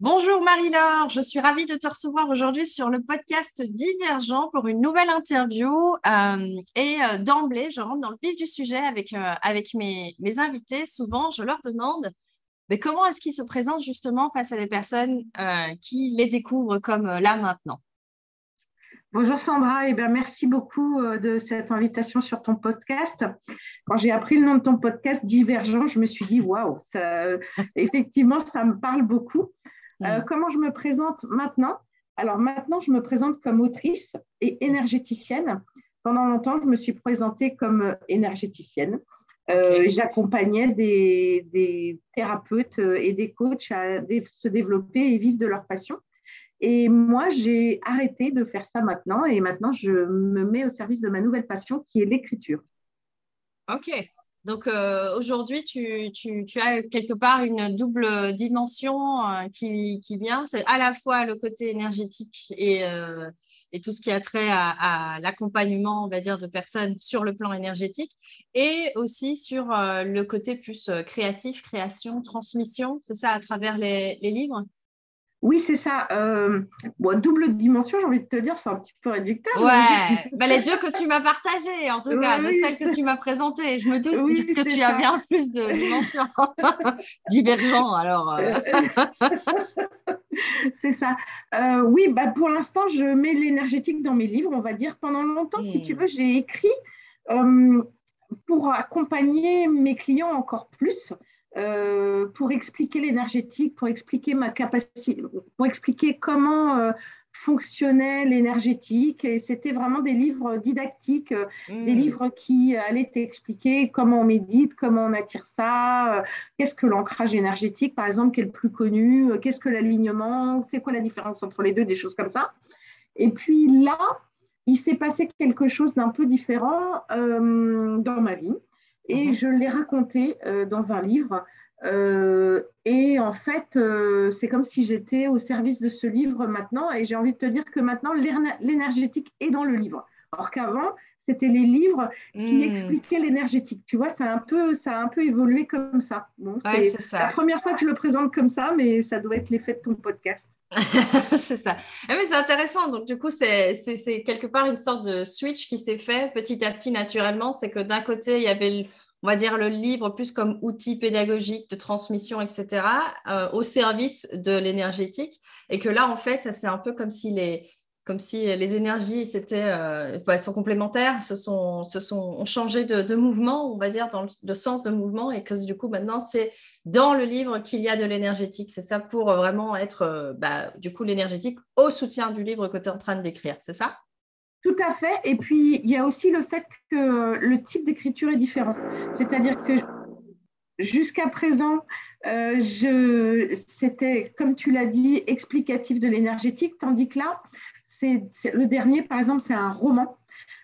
Bonjour Marie-Laure, je suis ravie de te recevoir aujourd'hui sur le podcast Divergent pour une nouvelle interview. Euh, et euh, d'emblée, je rentre dans le vif du sujet avec, euh, mes, invités. Souvent, je leur demande mais comment est-ce qu'ils se présentent justement face à des personnes qui les découvrent comme là maintenant? Bonjour Sandra, et eh merci beaucoup de cette invitation sur ton podcast. Quand j'ai appris le nom de ton podcast Divergent, je me suis dit waouh, effectivement, ça me parle beaucoup. Euh, mm. comment je me présente maintenant? Alors maintenant, je me présente comme autrice et énergéticienne. Pendant longtemps, je me suis présentée comme énergéticienne. Euh, j'accompagnais des, thérapeutes et des coachs à se développer et vivre de leur passion. Et moi, j'ai arrêté de faire ça maintenant et maintenant, je me mets au service de ma nouvelle passion qui est l'écriture. Ok, donc euh, aujourd'hui, tu, as quelque part une double dimension euh, qui, vient. C'est à la fois le côté énergétique et, euh, tout ce qui a trait à, l'accompagnement, on va dire, de personnes sur le plan énergétique, et aussi sur le côté plus créatif, création, transmission. C'est ça à travers les livres? Oui, c'est ça. Euh, double dimension, j'ai envie de te dire, c'est un petit peu réducteur. Ouais, bah, les deux que tu m'as partagées, en tout cas, de celles que tu m'as présentées. Je me doute que tu as bien plus de dimensions. Divergent, alors. Euh. c'est ça. Euh, oui, bah, pour l'instant, je mets l'énergétique dans mes livres, on va dire. Pendant longtemps, si tu hmm. veux, j'ai écrit pour accompagner mes clients encore plus. Euh, pour expliquer l'énergétique, pour expliquer ma capacité, pour expliquer comment euh, fonctionnait l'énergétique. Et c'était vraiment des livres didactiques, euh, des hmm. livres qui allaient t'expliquer comment on médite, comment on attire ça, qu'est-ce que l'ancrage énergétique, par exemple, qui est le plus connu, qu'est-ce que l'alignement, c'est quoi la différence entre les deux, des choses comme ça. Et puis là, il s'est passé quelque chose d'un peu différent dans ma vie et mhm. je l'ai raconté euh, dans un livre. Euh, et en fait, euh, c'est comme si j'étais au service de ce livre maintenant. Et j'ai envie de te dire que maintenant, l'énergétique est dans le livre. Or qu'avant, c'était les livres qui hmm. expliquaient l'énergétique. Tu vois, ça a, un peu, ça a un peu évolué comme ça. c'est la première fois que je le présente comme ça, mais ça doit être l'effet de ton podcast. c'est ça. Ah, mais c'est intéressant. Donc, du coup, c'est quelque part une sorte de switch qui s'est fait petit à petit naturellement. C'est que d'un côté, il y avait, on va dire, le livre plus comme outil pédagogique de transmission, etc., euh, au service de l'énergétique. Et que là, en fait, c'est un peu comme si les comme si les énergies c'était, euh, sont complémentaires, se sont, se sont, ont changé de, mouvement, on va dire, de sens de mouvement, et que du coup, maintenant, c'est dans le livre qu'il y a de l'énergétique. C'est ça pour vraiment être, euh, bah, du coup, l'énergétique au soutien du livre que tu es en train de décrire, c'est ça? Tout à fait. Et puis, il y a aussi le fait que le type d'écriture est différent. C'est-à-dire que jusqu'à présent, euh, c'était, comme tu l'as dit, explicatif de l'énergétique, tandis que là, le dernier, par exemple, c'est un roman.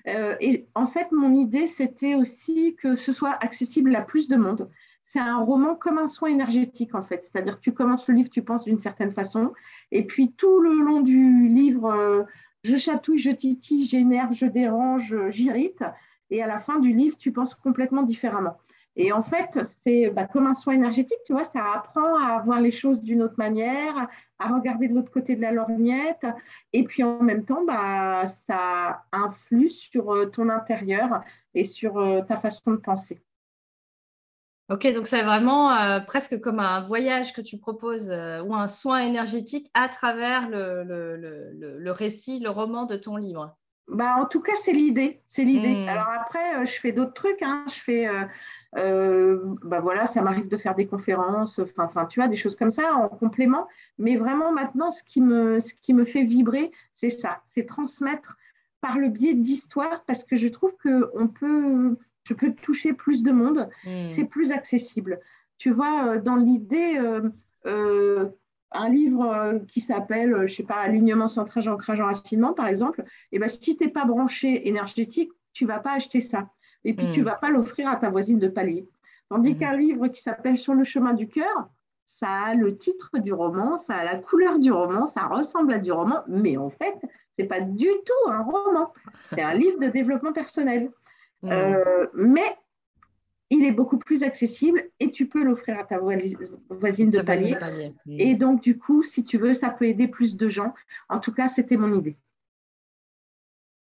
Euh, et en fait, mon idée, c'était aussi que ce soit accessible à plus de monde. C'est un roman comme un soin énergétique, en fait. C'est-à-dire que tu commences le livre, tu penses d'une certaine façon, et puis tout le long du livre, euh, je chatouille, je titille, j'énerve, je dérange, j'irrite, et à la fin du livre, tu penses complètement différemment. Et en fait, c'est bah, comme un soin énergétique, tu vois, ça apprend à voir les choses d'une autre manière, à regarder de l'autre côté de la lorgnette. Et puis en même temps, bah, ça influe sur euh, ton intérieur et sur euh, ta façon de penser. Ok, donc c'est vraiment euh, presque comme un voyage que tu proposes ou un soin énergétique à travers le, le, récit, le roman de ton livre. Bah, en tout cas, c'est l'idée. C'est l'idée. Hmm. Alors après, je fais d'autres trucs. Hein. Je fais euh, bah voilà, ça m'arrive de faire des conférences, enfin, enfin, tu vois, des choses comme ça en complément. Mais vraiment, maintenant, ce qui me, ce qui me fait vibrer, c'est ça, c'est transmettre par le biais d'histoires, parce que je trouve que on peut, je peux toucher plus de monde, hmm. c'est plus accessible. Tu vois, euh, dans l'idée, euh, un livre qui s'appelle, je sais pas, Alignement, centrage, ancrage, enracinement, par exemple, et eh ben, si tu n'es pas branché énergétique, tu vas pas acheter ça et puis tu ne hmm. vas pas l'offrir à ta voisine de palier. Tandis hmm. qu'un livre qui s'appelle Sur le chemin du cœur, ça a le titre du roman, ça a la couleur du roman, ça ressemble à du roman, mais en fait, ce n'est pas du tout un roman. C'est un livre de développement personnel. Hmm. Euh, mais il est beaucoup plus accessible et tu peux l'offrir à ta voisine de palier. Et donc, du coup, si tu veux, ça peut aider plus de gens. En tout cas, c'était mon idée.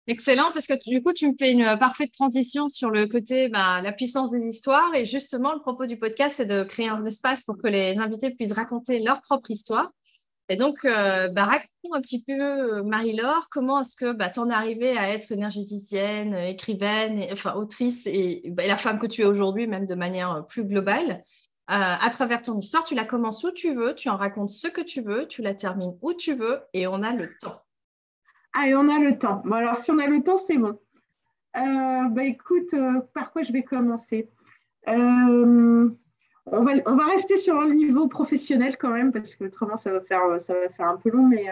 Excellent, parce que du coup, tu me fais une parfaite transition sur le côté, bah, la puissance des histoires. Et justement, le propos du podcast, c'est de créer un espace pour que les invités puissent raconter leur propre histoire. Et donc, euh, bah, raconte-nous un petit peu, euh, Marie-Laure, comment est-ce que bah, tu es arrivée à être énergéticienne, écrivaine, enfin autrice et, bah, la femme que tu es aujourd'hui, même de manière euh, plus globale. à travers ton histoire, tu la commences où tu veux, tu en racontes ce que tu veux, tu la termines où tu veux et on a le temps. Ah, et on a le temps. Bon, alors, si on a le temps, c'est bon. bah, écoute, par quoi je vais commencer on va, on va rester sur un niveau professionnel quand même, parce que autrement, ça va faire, ça va faire un peu long. Mais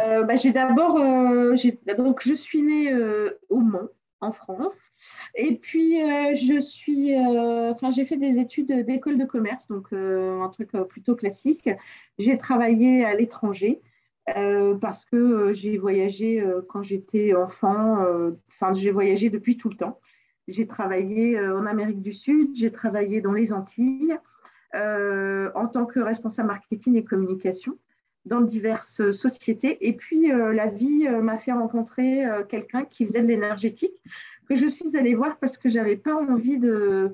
euh, bah, j'ai d'abord, euh, donc je suis née euh, au Mans, en France. Et puis, je suis, enfin, j'ai fait des études d'école de commerce, donc un truc plutôt classique. J'ai travaillé à l'étranger. Parce que j'ai voyagé quand j'étais enfant, enfin j'ai voyagé depuis tout le temps. J'ai travaillé euh, en Amérique du Sud, j'ai travaillé dans les Antilles euh, en tant que responsable marketing et communication dans diverses sociétés. Et puis, euh, la vie m'a fait rencontrer quelqu'un qui faisait de l'énergétique, que je suis allée voir parce que je n'avais pas envie de...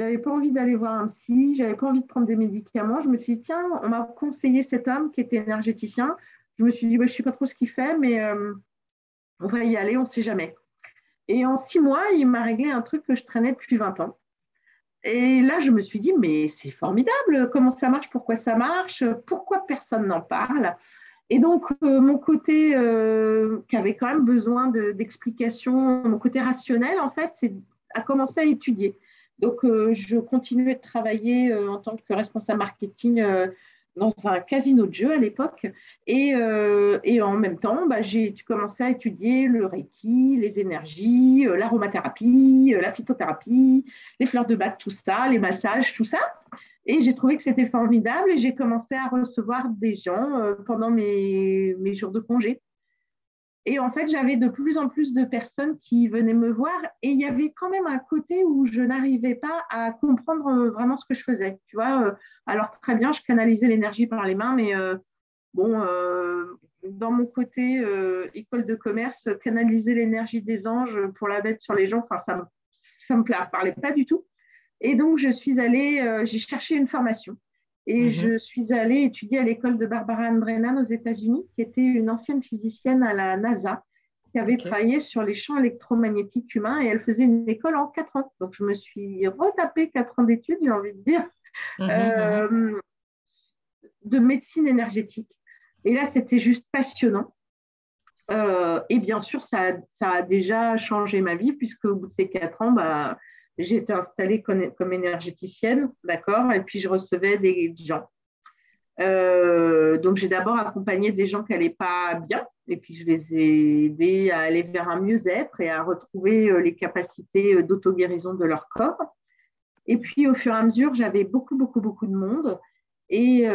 J'avais pas envie d'aller voir un psy, j'avais pas envie de prendre des médicaments. Je me suis dit, tiens, on m'a conseillé cet homme qui était énergéticien. Je me suis dit, je ne sais pas trop ce qu'il fait, mais on va y aller, on ne sait jamais. Et en six mois, il m'a réglé un truc que je traînais depuis 20 ans. Et là, je me suis dit, mais c'est formidable, comment ça marche, pourquoi ça marche, pourquoi personne n'en parle? Et donc, euh, mon côté euh, qui avait quand même besoin d'explications, mon côté rationnel, en fait, c'est à commencer à étudier. Donc, euh, je continuais de travailler en tant que responsable marketing dans un casino de jeu à l'époque. Et, euh, et, en même temps, bah, j'ai commencé à étudier le Reiki, les énergies, euh, l'aromathérapie, euh, la phytothérapie, les fleurs de bac, tout ça, les massages, tout ça. Et j'ai trouvé que c'était formidable et j'ai commencé à recevoir des gens pendant mes, mes jours de congé. Et en fait, j'avais de plus en plus de personnes qui venaient me voir et il y avait quand même un côté où je n'arrivais pas à comprendre euh, vraiment ce que je faisais. Tu vois, euh, alors très bien, je canalisais l'énergie par les mains, mais euh, bon, dans mon côté école de commerce, canaliser l'énergie des anges pour la mettre sur les gens, enfin, ça ne me parlait pas du tout. Et donc, je suis allée, j'ai cherché une formation. Et mhm. je suis allée étudier à l'école de Barbara Ann Brennan aux États-Unis, qui était une ancienne physicienne à la NASA, qui avait travaillé sur les champs électromagnétiques humains et elle faisait une école en quatre ans. Donc, je me suis retapé quatre ans d'études, j'ai envie de dire, mhm, euh, mhm. de médecine énergétique. Et là, c'était juste passionnant. Euh, et bien sûr, ça, ça, a déjà changé ma vie, puisque au bout de ces quatre ans, bah, j'ai été installée comme, énergéticienne, d'accord, et puis je recevais des gens. Euh, donc, j'ai d'abord accompagné des gens qui n'allaient pas bien, et puis je les ai aidés à aller vers un mieux-être et à retrouver euh, les capacités euh, d'auto-guérison de leur corps. Et puis, au fur et à mesure, j'avais beaucoup, beaucoup, beaucoup de monde. Et,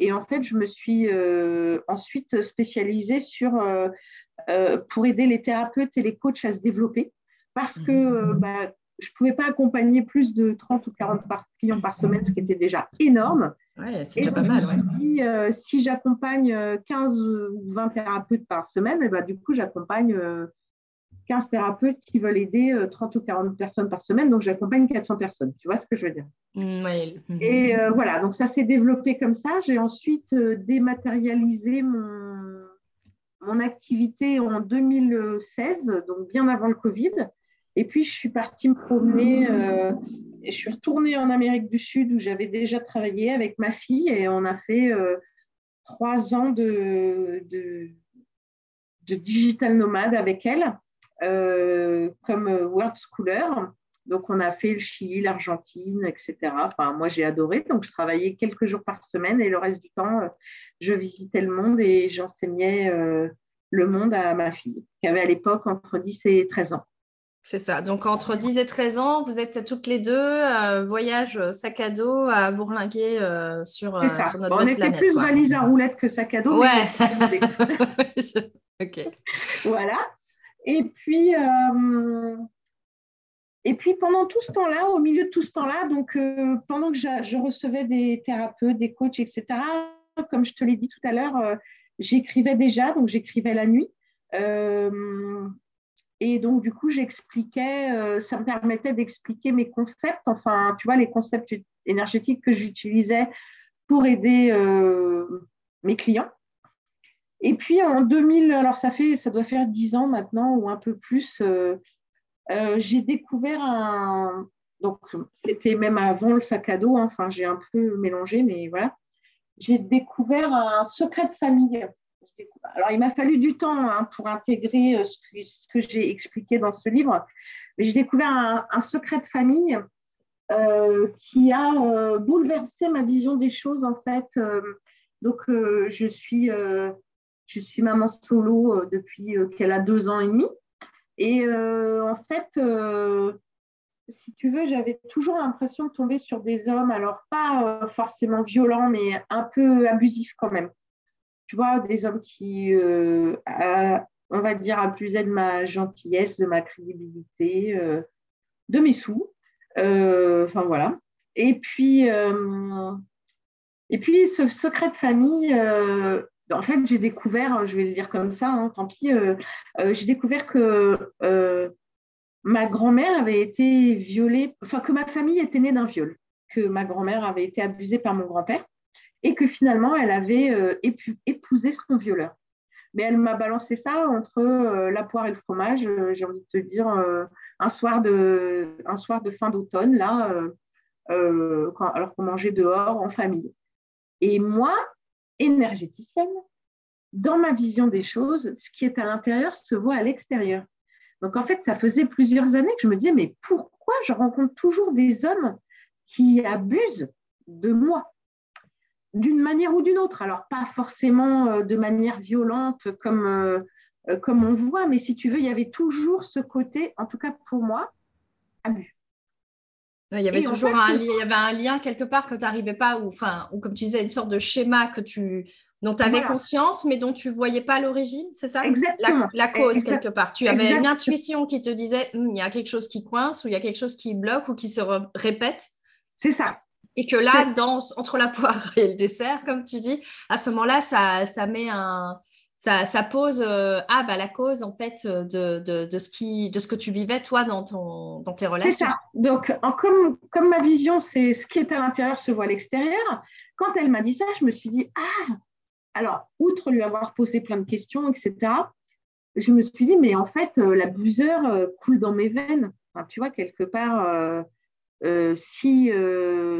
et en fait, je me suis ensuite spécialisée sur, pour aider les thérapeutes et les coachs à se développer. Parce que mmh. bah, je ne pouvais pas accompagner plus de 30 ou 40 clients par semaine, ce qui était déjà énorme. Ouais, c'est déjà pas mal. Je me suis dit, euh, si j'accompagne 15 ou 20 thérapeutes par semaine, et eh ben, du coup, j'accompagne 15 euh, thérapeutes qui veulent aider 30 euh, ou 40 personnes par semaine. Donc, j'accompagne 400 personnes. Tu vois ce que je veux dire? Mmh, oui. Et voilà, donc ça s'est développé comme ça. J'ai ensuite dématérialisé mon, mon activité en 2016, donc bien avant le Covid. Et puis, je suis partie me promener. Euh, et je suis retournée en Amérique du Sud où j'avais déjà travaillé avec ma fille et on a fait euh, trois ans de, digital nomade avec elle euh, comme world schooler. Donc, on a fait le Chili, l'Argentine, etc. Enfin, moi, j'ai adoré. Donc, je travaillais quelques jours par semaine et le reste du temps, je visitais le monde et j'enseignais le monde à ma fille, qui avait à l'époque entre 10 et 13 ans. C'est ça. Donc, entre 10 et 13 ans, vous êtes toutes les deux, euh, voyage euh, sac à dos à bourlinguer euh, sur, sur, notre On était plus valise à roulettes que sac à dos. Ouais. ok. Voilà. Et puis, et puis pendant tout ce temps-là, au milieu de tout ce temps-là, donc pendant que je, recevais des thérapeutes, des coachs, etc., comme je te l'ai dit tout à l'heure, j'écrivais déjà, donc j'écrivais la nuit. Et donc, du coup, j'expliquais, ça me permettait d'expliquer mes concepts, enfin, tu vois, les concepts énergétiques que j'utilisais pour aider mes clients. Et puis en 2000, alors ça fait, ça doit faire 10 ans maintenant ou un peu plus, euh, euh, j'ai découvert un. Donc c'était même avant le sac à dos, hein, enfin j'ai un peu mélangé, mais voilà. J'ai découvert un secret de famille. Alors il m'a fallu du temps hein, pour intégrer euh, ce que, j'ai expliqué dans ce livre, mais j'ai découvert un, secret de famille qui a bouleversé ma vision des choses en fait. donc je suis je suis maman solo euh, depuis euh, qu'elle a deux ans et demi. Et euh, en fait, si tu veux, j'avais toujours l'impression de tomber sur des hommes, alors pas forcément violents, mais un peu abusifs quand même. Tu vois, des hommes qui, on va dire, abusaient de ma gentillesse, de ma crédibilité, de mes sous. Enfin voilà. Et puis, et puis ce secret de famille, en fait, j'ai découvert, je vais le dire comme ça, hein, tant pis, euh, euh, j'ai découvert que euh, ma grand-mère avait été violée, enfin que ma famille était née d'un viol, que ma grand-mère avait été abusée par mon grand-père et que finalement, elle avait épousé son violeur. Mais elle m'a balancé ça entre la poire et le fromage, j'ai envie de te dire, un, soir de, un soir de fin d'automne, là, alors qu'on mangeait dehors en famille. Et moi, énergéticienne, dans ma vision des choses, ce qui est à l'intérieur se voit à l'extérieur. Donc en fait, ça faisait plusieurs années que je me disais, mais pourquoi je rencontre toujours des hommes qui abusent de moi? D'une manière ou d'une autre Alors pas forcément euh, de manière violente comme, euh, euh, comme on voit, mais si tu veux, il y avait toujours ce côté, en tout cas pour moi, abus. Il y avait toujours un, il y avait un lien quelque part que tu n'arrivais pas, ou, enfin, ou comme tu disais, une sorte de schéma que tu, dont tu avais conscience, mais dont tu ne voyais pas l'origine, c'est ça? Exactement. La, cause, quelque part. Tu avais une intuition qui te disait, hum, il y a quelque chose qui coince, ou il y a quelque chose qui bloque, ou qui se répète. C'est ça. Et que là, dans, entre la poire et le dessert, comme tu dis, à ce moment-là, ça, ça met un, ça, pose euh, ah bah la cause en fait de, de, ce qui de ce que tu vivais toi dans ton dans tes relations. C'est ça. Donc en, comme comme ma vision c'est ce qui est à l'intérieur se voit à l'extérieur. Quand elle m'a dit ça, je me suis dit ah alors outre lui avoir posé plein de questions etc. Je me suis dit mais en fait euh, l'abuseur euh, coule dans mes veines. tu vois quelque part. Si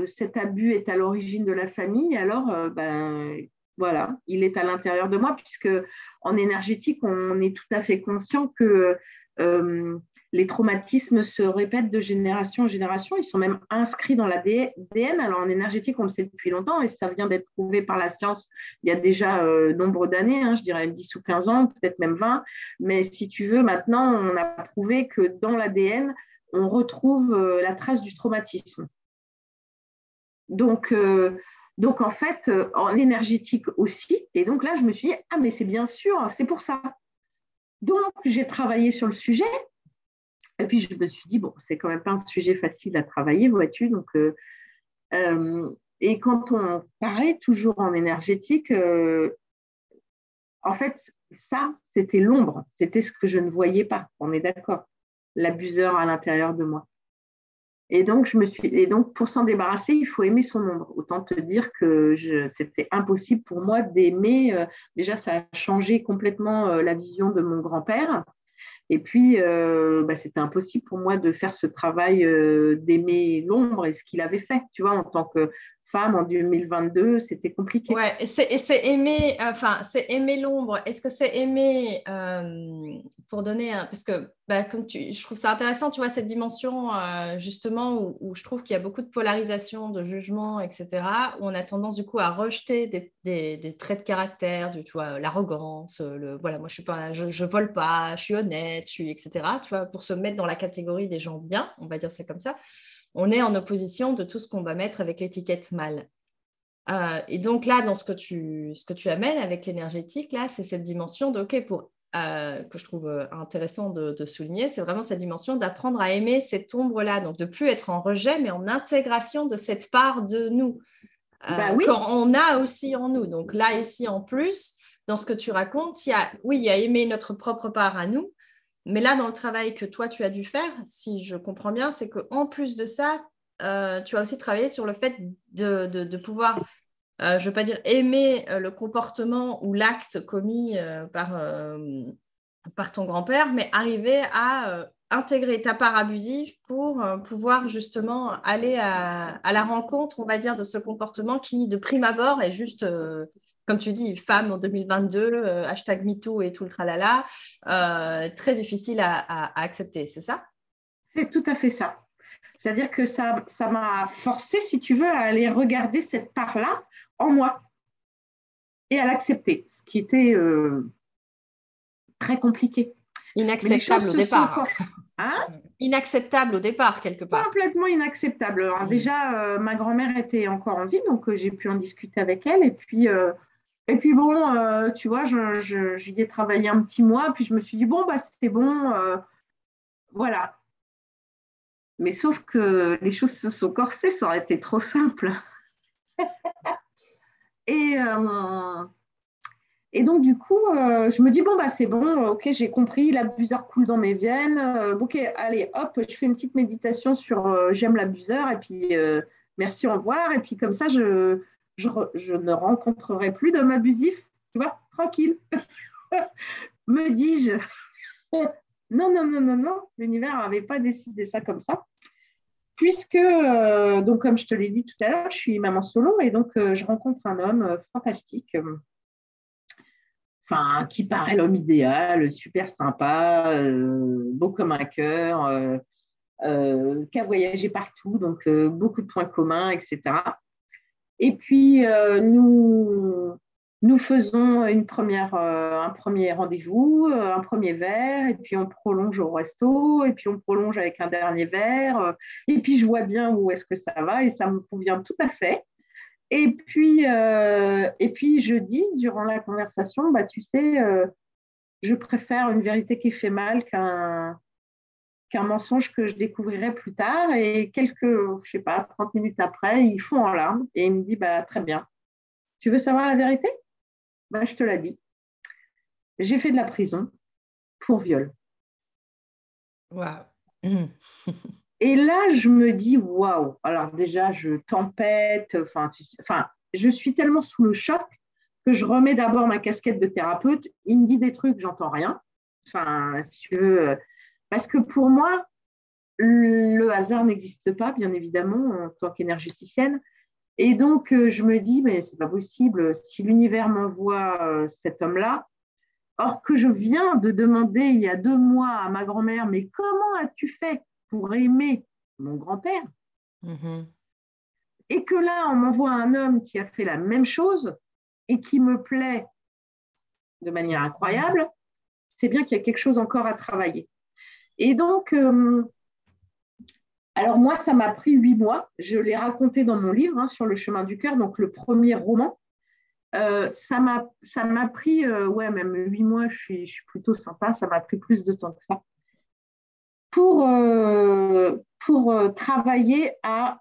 cet abus est à l'origine de la famille, alors ben, voilà, il est à l'intérieur de moi, puisque en énergétique, on est tout à fait conscient que euh, les traumatismes se répètent de génération en génération. Ils sont même inscrits dans l'ADN. Alors en énergétique, on le sait depuis longtemps et ça vient d'être prouvé par la science il y a déjà euh, nombre d'années, hein, je dirais 10 ou 15 ans, peut-être même 20. Mais si tu veux, maintenant, on a prouvé que dans l'ADN, on retrouve euh, la trace du traumatisme. Donc, donc, en fait, euh, en énergétique aussi. Et donc là, je me suis dit, ah, mais c'est bien sûr, c'est pour ça. Donc, j'ai travaillé sur le sujet. Et puis, je me suis dit, bon, c'est quand même pas un sujet facile à travailler, vois-tu. Donc, euh, euh, et quand on paraît toujours en énergétique, en fait, ça, c'était l'ombre. C'était ce que je ne voyais pas. On est d'accord. L'abuseur à l'intérieur de moi. Et donc, je me suis, et donc, pour s'en débarrasser, il faut aimer son ombre. Autant te dire que c'était impossible pour moi d'aimer. Euh, déjà, ça a changé complètement euh, la vision de mon grand-père. Et puis, euh, bah, c'était impossible pour moi de faire ce travail d'aimer l'ombre et ce qu'il avait fait. Tu vois, en tant que en 2022, c'était compliqué. Ouais, et c'est aimer, enfin, c'est aimer l'ombre. Est-ce que c'est aimer, euh, pour donner, un, parce que bah, comme tu, je trouve ça intéressant, tu vois, cette dimension euh, justement où, je trouve qu'il y a beaucoup de polarisation, de jugement, etc., où on a tendance du coup à rejeter des, traits de caractère, du, tu vois, l'arrogance, le, voilà, moi je suis pas, je, vole pas, je suis honnête, je suis, etc., tu vois, pour se mettre dans la catégorie des gens bien, on va dire ça comme ça on est en opposition de tout ce qu'on va mettre avec l'étiquette mal. Euh, et donc là, dans ce que tu, ce que tu amènes avec l'énergétique, là, c'est cette dimension de, OK, pour euh, que je trouve euh, intéressant de, souligner, c'est vraiment cette dimension d'apprendre à aimer cette ombre-là, donc de plus être en rejet, mais en intégration de cette part de nous euh, bah qu'on a aussi en nous. Donc là, ici, en plus, dans ce que tu racontes, il y a, oui, il y a aimer notre propre part à nous, mais là, dans le travail que toi, tu as dû faire, si je comprends bien, c'est qu'en plus de ça, tu as aussi travaillé sur le fait de, pouvoir euh, je ne veux pas dire aimer euh, le comportement ou l'acte commis euh, par, par ton grand-père, mais arriver à intégrer ta part abusive pour pouvoir justement aller à, la rencontre, on va dire, de ce comportement qui, de prime abord, est juste, comme tu dis, femme en 2022, hashtag MeToo et tout le tralala, très difficile à, à accepter, c'est ça? C'est tout à fait ça. C'est-à-dire que ça m'a forcé, si tu veux, à aller regarder cette part-là en moi et à l'accepter, ce qui était euh, très compliqué. Inacceptable au départ. Hein? Inacceptable au départ, quelque part. Complètement inacceptable. Mm. Déjà, euh, ma grand-mère était encore en vie, donc euh, j'ai pu en discuter avec elle. Et puis, et puis bon, tu vois, j'y ai travaillé un petit mois, puis je me suis dit, bon, bah, c'est bon, voilà. Mais sauf que les choses se sont corsées, ça aurait été trop simple. Et, euh, et donc, du coup, euh, je me dis, bon, bah, c'est bon, ok, j'ai compris, l'abuseur coule dans mes veines. Euh, ok, allez, hop, je fais une petite méditation sur j'aime l'abuseur, et puis merci, au revoir. Et puis, comme ça, je, je, ne rencontrerai plus d'homme abusif, tu vois, tranquille. me dis-je. non, non, non, non, non, l'univers n'avait pas décidé ça comme ça puisque, euh, donc, comme je te l'ai dit tout à l'heure, je suis maman solo et donc euh, je rencontre un homme euh, fantastique, enfin, qui paraît l'homme idéal, super sympa, beau comme un cœur, qui a voyagé partout, donc beaucoup de points communs, etc. Et puis, nous, nous faisons une première, euh, un premier rendez-vous, euh, un premier verre, et puis on prolonge au resto, et puis on prolonge avec un dernier verre, euh, et puis je vois bien où est-ce que ça va, et ça me convient tout à fait. Et puis, et puis je dis durant la conversation, bah, tu sais, je préfère une vérité qui fait mal qu'un qu'un mensonge que je découvrirai plus tard. Et quelques, je sais pas, 30 minutes après, ils font en larmes, et il me dit, bah, très bien. Tu veux savoir la vérité? Bah, je te l'ai dit. J'ai fait de la prison pour viol. Et là, je me dis, waouh. Alors déjà, je tempête. Enfin, enfin, je suis tellement sous le choc que je remets d'abord ma casquette de thérapeute. Il me dit des trucs, j'entends rien. Enfin, si tu veux, euh, parce que pour moi, le hasard n'existe pas, bien évidemment, en tant qu'énergéticienne. Et donc, euh, je me dis, mais c'est pas possible, si l'univers m'envoie euh, cet homme-là, or que je viens de demander il y a deux mois à ma grand-mère, mais comment as-tu fait pour aimer mon grand-père? Mm-hmm. Et que là, on m'envoie un homme qui a fait la même chose et qui me plaît de manière incroyable, c'est bien qu'il y a quelque chose encore à travailler. Et donc, euh, alors moi, ça m'a pris huit mois. Je l'ai raconté dans mon livre hein, sur le chemin du cœur, donc le premier roman. Euh, ça m'a pris, euh, ouais, même huit mois, je suis, je suis plutôt sympa, ça m'a pris plus de temps que ça, pour, euh, pour travailler à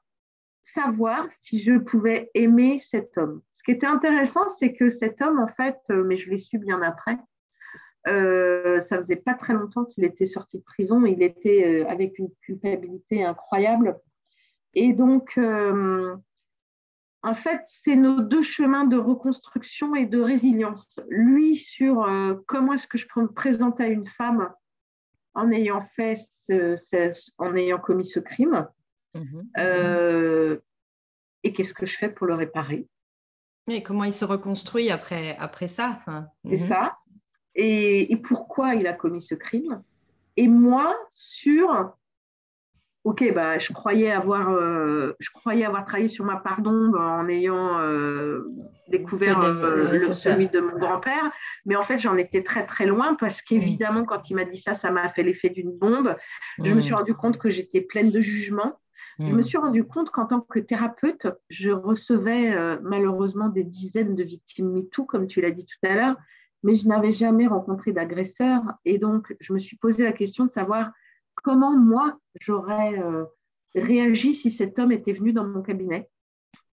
savoir si je pouvais aimer cet homme. Ce qui était intéressant, c'est que cet homme, en fait, mais je l'ai su bien après, euh, ça faisait pas très longtemps qu'il était sorti de prison. Il était euh, avec une culpabilité incroyable. Et donc, euh, en fait, c'est nos deux chemins de reconstruction et de résilience. Lui sur comment est-ce que je peux me présenter à une femme en ayant fait, en ayant commis ce crime. Mhm. et qu'est-ce que je fais pour le réparer? Et comment il se reconstruit après, après ça C'est mhm. ça et, pourquoi il a commis ce crime? Et moi, sur, ok, bah, je, croyais avoir, euh, je croyais avoir travaillé sur ma pardon en ayant euh, découvert euh, le, celui de mon grand-père, mais en fait, j'en étais très très loin parce qu'évidemment, quand il m'a dit ça, ça m'a fait l'effet d'une bombe. Je me suis mm. rendu compte que j'étais pleine de jugement. Je me mm. suis rendu compte qu'en tant que thérapeute, je recevais malheureusement des dizaines de victimes MeToo, comme tu l'as dit tout à l'heure, mais je n'avais jamais rencontré d'agresseur. Et donc, je me suis posé la question de savoir comment moi, j'aurais euh, réagi si cet homme était venu dans mon cabinet.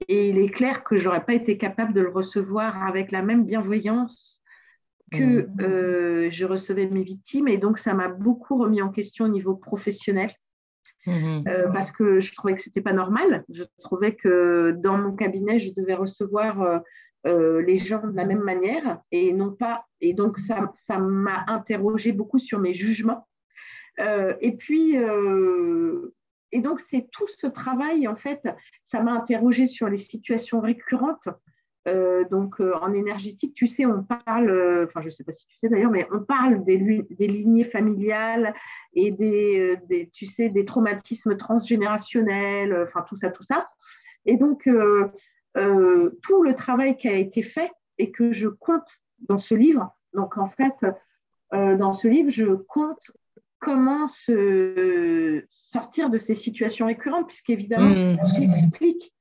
Et il est clair que j'aurais pas été capable de le recevoir avec la même bienveillance que mmh. euh, je recevais mes victimes. Et donc, ça m'a beaucoup remis en question au niveau professionnel. Mmh. Euh, parce que je trouvais que ce n'était pas normal. Je trouvais que dans mon cabinet, je devais recevoir euh, les gens de la même manière et non pas. Et donc, ça, ça m'a interrogé beaucoup sur mes jugements. et puis, et donc, c'est tout ce travail, en fait, ça m'a interrogé sur les situations récurrentes. Euh, donc, euh, en énergétique, tu sais, on parle, euh, enfin, je sais pas si tu sais d'ailleurs, mais on parle des, des lignées familiales et des, des, tu sais, des traumatismes transgénérationnels, enfin, tout ça, tout ça. Et donc, tout le travail qui a été fait et que je compte dans ce livre, donc en fait, dans ce livre, je compte comment se sortir de ces situations récurrentes, puisqu'évidemment, mmh. j'explique,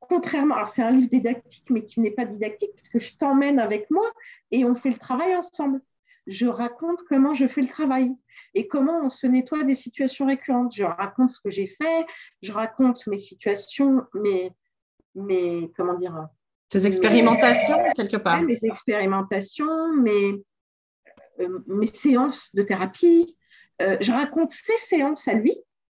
contrairement, alors c'est un livre didactique, mais qui n'est pas didactique, puisque je t'emmène avec moi et on fait le travail ensemble. Je raconte comment je fais le travail et comment on se nettoie des situations récurrentes. Je raconte ce que j'ai fait, je raconte mes situations, mes, mes comment dire, tes expérimentations quelque part. Mes expérimentations, mes, euh, mes séances de thérapie, euh, je raconte ses séances à lui,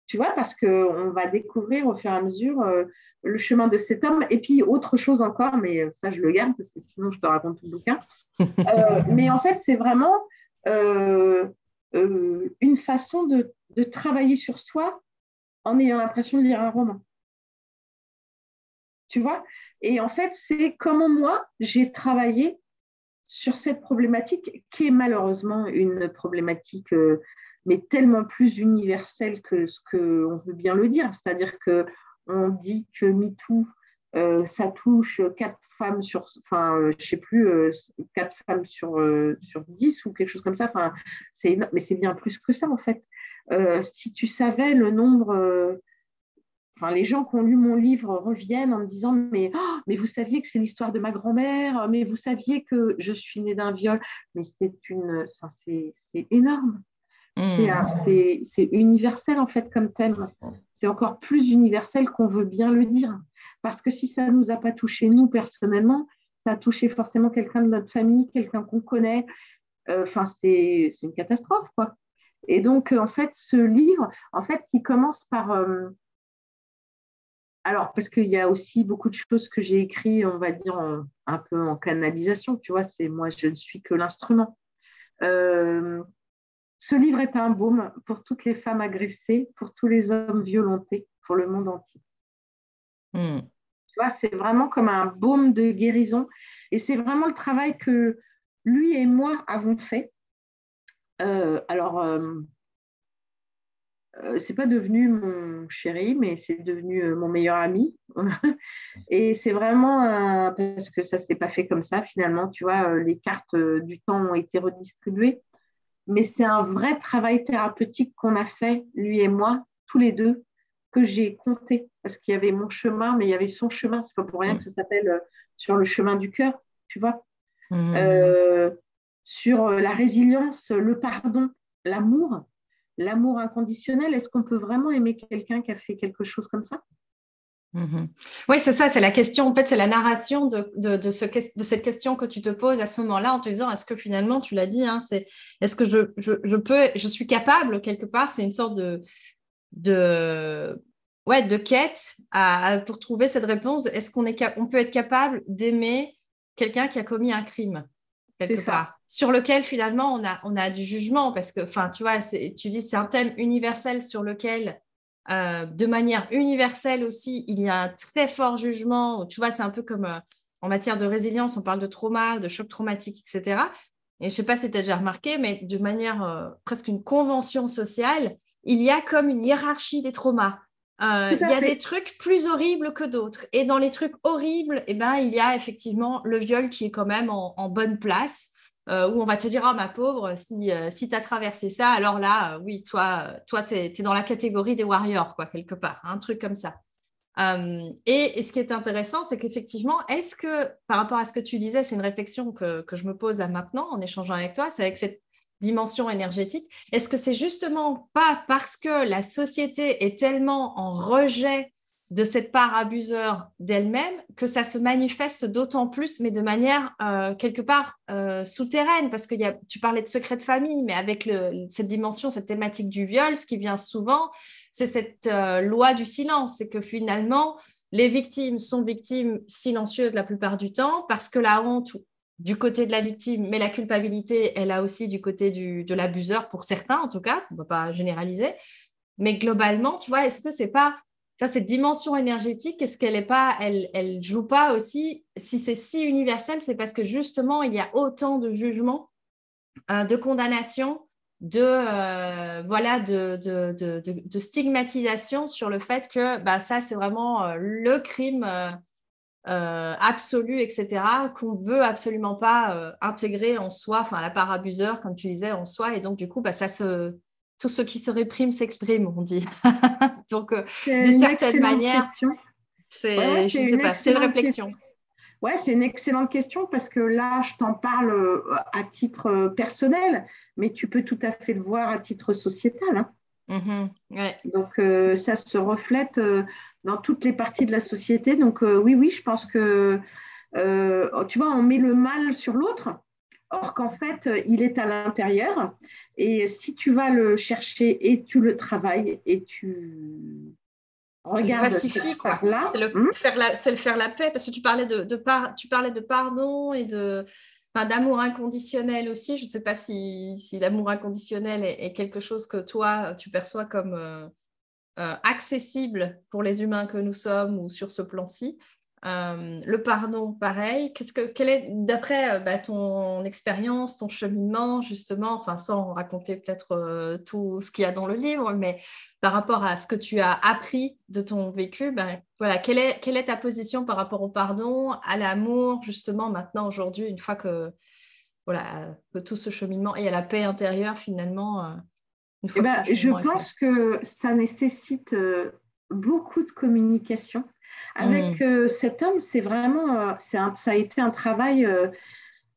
tu vois, parce qu'on va découvrir au fur et à mesure euh, le chemin de cet homme. Et puis, autre chose encore, mais ça, je le garde parce que sinon, je te raconte tout le bouquin. mais en fait, c'est vraiment une façon de, de, travailler sur soi en ayant l'impression de lire un roman. Vois Et en fait, c'est comment moi, j'ai travaillé sur cette problématique qui est malheureusement une problématique mais tellement plus universel que ce qu'on veut bien le dire. C'est-à-dire que on dit que MeToo, euh, ça touche quatre femmes sur, enfin, euh, je sais plus, euh, quatre femmes sur, sur 10 ou quelque chose comme ça. Enfin, c'est mais c'est bien plus que ça en fait. si tu savais le nombre, enfin, les gens qui ont lu mon livre reviennent en me disant mais, oh, mais vous saviez que c'est l'histoire de ma grand-mère, mais vous saviez que je suis née d'un viol, mais c'est une, c'est énorme. Hmm. C'est universel en fait comme thème. C'est encore plus universel qu'on veut bien le dire. Parce que si ça ne nous a pas touché nous personnellement, ça a touché forcément quelqu'un de notre famille, quelqu'un qu'on connaît. Euh, c'est une catastrophe, quoi. Et donc, en fait, ce livre, en fait, il commence par. Euh, alors, parce qu'il y a aussi beaucoup de choses que j'ai écrites, on va dire, un peu en canalisation, tu vois, c'est moi, je ne suis que l'instrument. Euh, ce livre est un baume pour toutes les femmes agressées, pour tous les hommes violentés, pour le monde entier. Hmm. Tu vois, c'est vraiment comme un baume de guérison. Et c'est vraiment le travail que lui et moi avons fait. Euh, alors, euh, euh, c'est pas devenu mon chéri, mais c'est devenu euh, mon meilleur ami. et c'est vraiment parce que ça s'est pas fait comme ça finalement. Tu vois, les cartes du temps ont été redistribuées mais c'est un vrai travail thérapeutique qu'on a fait, lui et moi, tous les deux, que j'ai compté, parce qu'il y avait mon chemin, mais il y avait son chemin. C'est pas pour rien que ça s'appelle euh, sur le chemin du cœur, tu vois. Mmh. Euh, sur euh, la résilience, le pardon, l'amour, l'amour inconditionnel. Est-ce qu'on peut vraiment aimer quelqu'un qui a fait quelque chose comme ça? Mhm. Oui, c'est ça, c'est la question, en fait, c'est la narration de, de, ce, de, cette question que tu te poses à ce moment-là en te disant, est-ce que finalement, tu l'as dit, hein, c'est, est-ce que je, je, peux, je suis capable, quelque part, c'est une sorte de, de, ouais, de quête à, pour trouver cette réponse, est-ce qu'on est, on peut être capable d'aimer quelqu'un qui a commis un crime, quelque part, sur lequel finalement on a, on a du jugement, parce que, enfin, tu vois, tu dis, c'est un thème universel sur lequel euh, de manière universelle aussi, il y a un très fort jugement. Tu vois, c'est un peu comme euh, en matière de résilience, on parle de trauma, de choc traumatique, etc. Et je ne sais pas si tu as déjà remarqué, mais de manière euh, presque une convention sociale, il y a comme une hiérarchie des traumas. il y a des trucs plus horribles que d'autres. Et dans les trucs horribles, eh ben, il y a effectivement le viol qui est quand même en bonne place. Euh, où on va te dire, ah ma pauvre, si, euh, tu traversé ça, alors là, euh, oui, toi, toi tu es, dans la catégorie des warriors, quoi, quelque part, un truc comme ça. Euh, et, ce qui est intéressant, c'est qu'effectivement, est-ce que par rapport à ce que tu disais, c'est une réflexion que, je me pose là maintenant en échangeant avec toi, c'est avec cette dimension énergétique, est-ce que c'est justement pas parce que la société est tellement en rejet de cette part abuseur d'elle-même que ça se manifeste d'autant plus, mais de manière euh, quelque part euh, souterraine, parce que tu parlais de secret de famille, mais avec cette dimension, cette thématique du viol, ce qui vient souvent, c'est cette euh, loi du silence, c'est que finalement, les victimes sont victimes silencieuses la plupart du temps, parce que la honte du côté de la victime, mais la culpabilité, elle a aussi du côté de l'abuseur, pour certains en tout cas, on ne va pas généraliser. Mais globalement, tu vois, est-ce que c'est pas ça, cette dimension énergétique, est-ce qu'elle est pas, elle, elle joue pas aussi Si c'est si universel, c'est parce que justement, il y a autant de jugements, euh, de condamnations, de euh, voilà, de, stigmatisation sur le fait que bah, ça, c'est vraiment euh, le crime absolu, etc., qu'on veut absolument pas intégrer en soi, enfin la part abuseur, comme tu disais, en soi, et donc du coup, bah, ça se tout ce qui se réprime s'exprime, on dit. Donc, euh, d'une certaine manière, c'est une, réflexion. Ouais, c'est une excellente question parce que là, je t'en parle euh, à titre euh, personnel, mais tu peux tout à fait le voir à titre sociétal. Hein. Mm-hmm. Donc, ça se reflète dans toutes les parties de la société. Donc, oui, oui, je pense que, tu vois, on met le mal sur l'autre, or qu'en fait, il est à l'intérieur. Et si tu vas le chercher et tu le travailles et tu regardes pacifique, là, c'est le, hmm? faire la, le faire la paix parce que tu parlais de, de par, tu parlais de pardon et de d'amour inconditionnel aussi. Je ne sais pas si, si l'amour inconditionnel est, quelque chose que toi tu perçois comme euh, euh, accessible pour les humains que nous sommes ou sur ce plan-ci. Euh, le pardon, pareil. Qu'est-ce que, quel est, d'après euh, bah, ton expérience, ton cheminement, justement, enfin, sans raconter peut-être euh, tout ce qu'il y a dans le livre, mais par rapport à ce que tu as appris de ton vécu, ben, voilà, quelle est, quelle est ta position par rapport au pardon, à l'amour, justement, maintenant, aujourd'hui, une fois que, voilà, tout ce cheminement et à la paix intérieure, finalement, une fois eh ben, Je pense que ça nécessite beaucoup de communication avec mm. euh, cet homme, c'est vraiment, euh, ça a été un travail euh,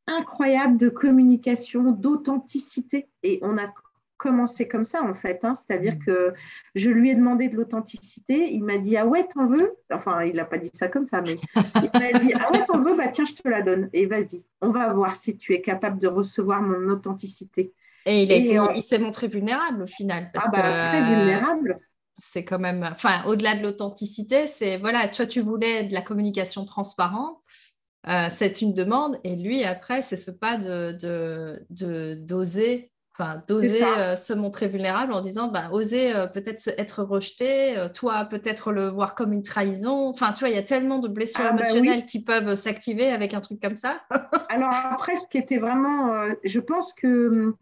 incroyable de communication, d'authenticité. Et on a commencé comme ça, en fait. Hein. C'est-à-dire mm. que je lui ai demandé de l'authenticité. Il m'a dit Ah ouais, t'en veux? Enfin, il n'a pas dit ça comme ça, mais il m'a dit Ah ouais, t'en veux? Bah tiens, je te la donne. Et vas-y, on va voir si tu es capable de recevoir mon authenticité. Et il, il s'est montré vulnérable au final. ah bah, très vulnérable c'est quand même, enfin, au-delà de l'authenticité, c'est voilà, toi, tu voulais de la communication transparente, euh, c'est une demande, et lui, après, c'est ce pas de, de, d'oser, enfin, d'oser euh, se montrer vulnérable en disant, bah, oser euh, peut-être être rejeté, toi, peut-être le voir comme une trahison. Enfin, tu vois, il y a tellement de blessures ah, bah émotionnelles qui peuvent s'activer avec un truc comme ça. Alors après, ce qui était vraiment, je pense que hum,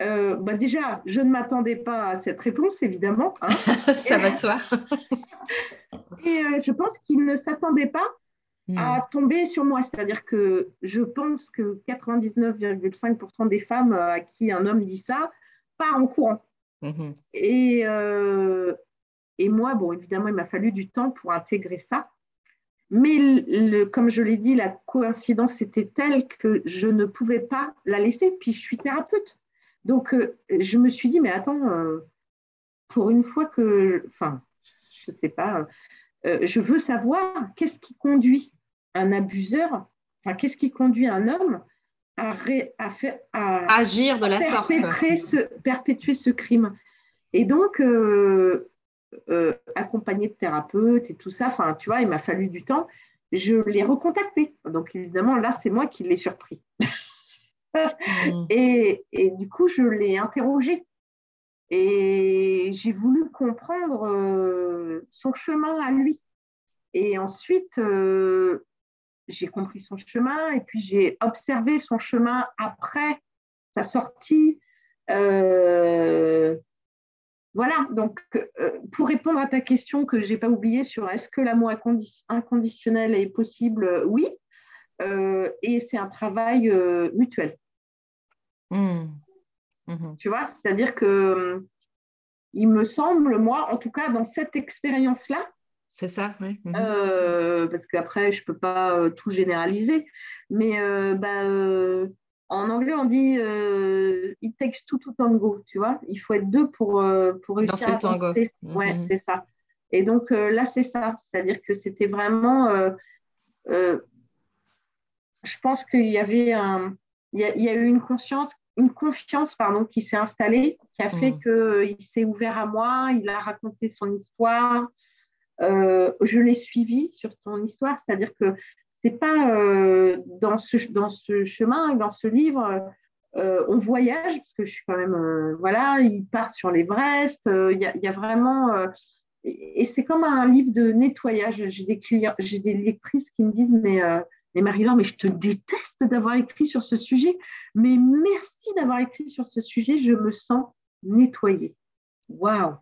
euh, bah déjà, je ne m'attendais pas à cette réponse, évidemment. Hein. Ça va de soi. et euh, je pense qu'il ne s'attendait pas à hmm. tomber sur moi. C'est-à-dire que je pense que 99,5% des femmes euh, à qui un homme dit ça part en courant. Mhm. Et, et moi, bon, évidemment, il m'a fallu du temps pour intégrer ça. Mais comme je l'ai dit, la coïncidence était telle que je ne pouvais pas la laisser. Puis je suis thérapeute. Donc, euh, je me suis dit, mais attends, euh, pour une fois que, enfin, je ne sais pas, euh, je veux savoir qu'est-ce qui conduit un abuseur, enfin, qu'est-ce qui conduit un homme à, faire, à agir de la sorte. Ce, perpétuer ce crime. Et donc, accompagné de thérapeutes et tout ça, enfin, tu vois, il m'a fallu du temps. Je l'ai recontacté. Donc, évidemment, là, c'est moi qui l'ai surpris. Mm. et, du coup, je l'ai interrogé. Et j'ai voulu comprendre euh, son chemin à lui. Et ensuite, euh, j'ai compris son chemin et puis j'ai observé son chemin après sa sortie. Euh, voilà, donc pour répondre à ta question que je n'ai pas oubliée sur est-ce que l'amour inconditionnel est possible, oui, et c'est un travail mutuel. Mmh. Mmh. Tu vois, c'est-à-dire que il me semble, moi, en tout cas, dans cette expérience-là, c'est ça, oui. Euh, parce qu'après, je ne peux pas tout généraliser. Mais bah, en anglais, on dit it takes two to tango, tu vois. Il faut être deux pour, pour réussir à tango. Ouais, c'est ça. Et donc là, c'est ça. C'est-à-dire que c'était vraiment. Je pense qu'il y avait un. Il y, a, il y a eu une conscience une confiance pardon, qui s'est installée, qui a fait mmh. qu'il s'est ouvert à moi, il a raconté son histoire. Euh, je l'ai suivi sur son histoire, c'est-à-dire que c'est pas euh, dans, ce, dans ce chemin, dans ce livre, euh, on voyage, parce que je suis quand même, voilà, il part sur l'Everest, il y, y, a vraiment, et, et c'est comme un livre de nettoyage. J'ai des clients, j'ai des lectrices qui me disent, mais mais Marie-Laure, mais je te déteste d'avoir écrit sur ce sujet, mais merci d'avoir écrit sur ce sujet, je me sens nettoyée. Waouh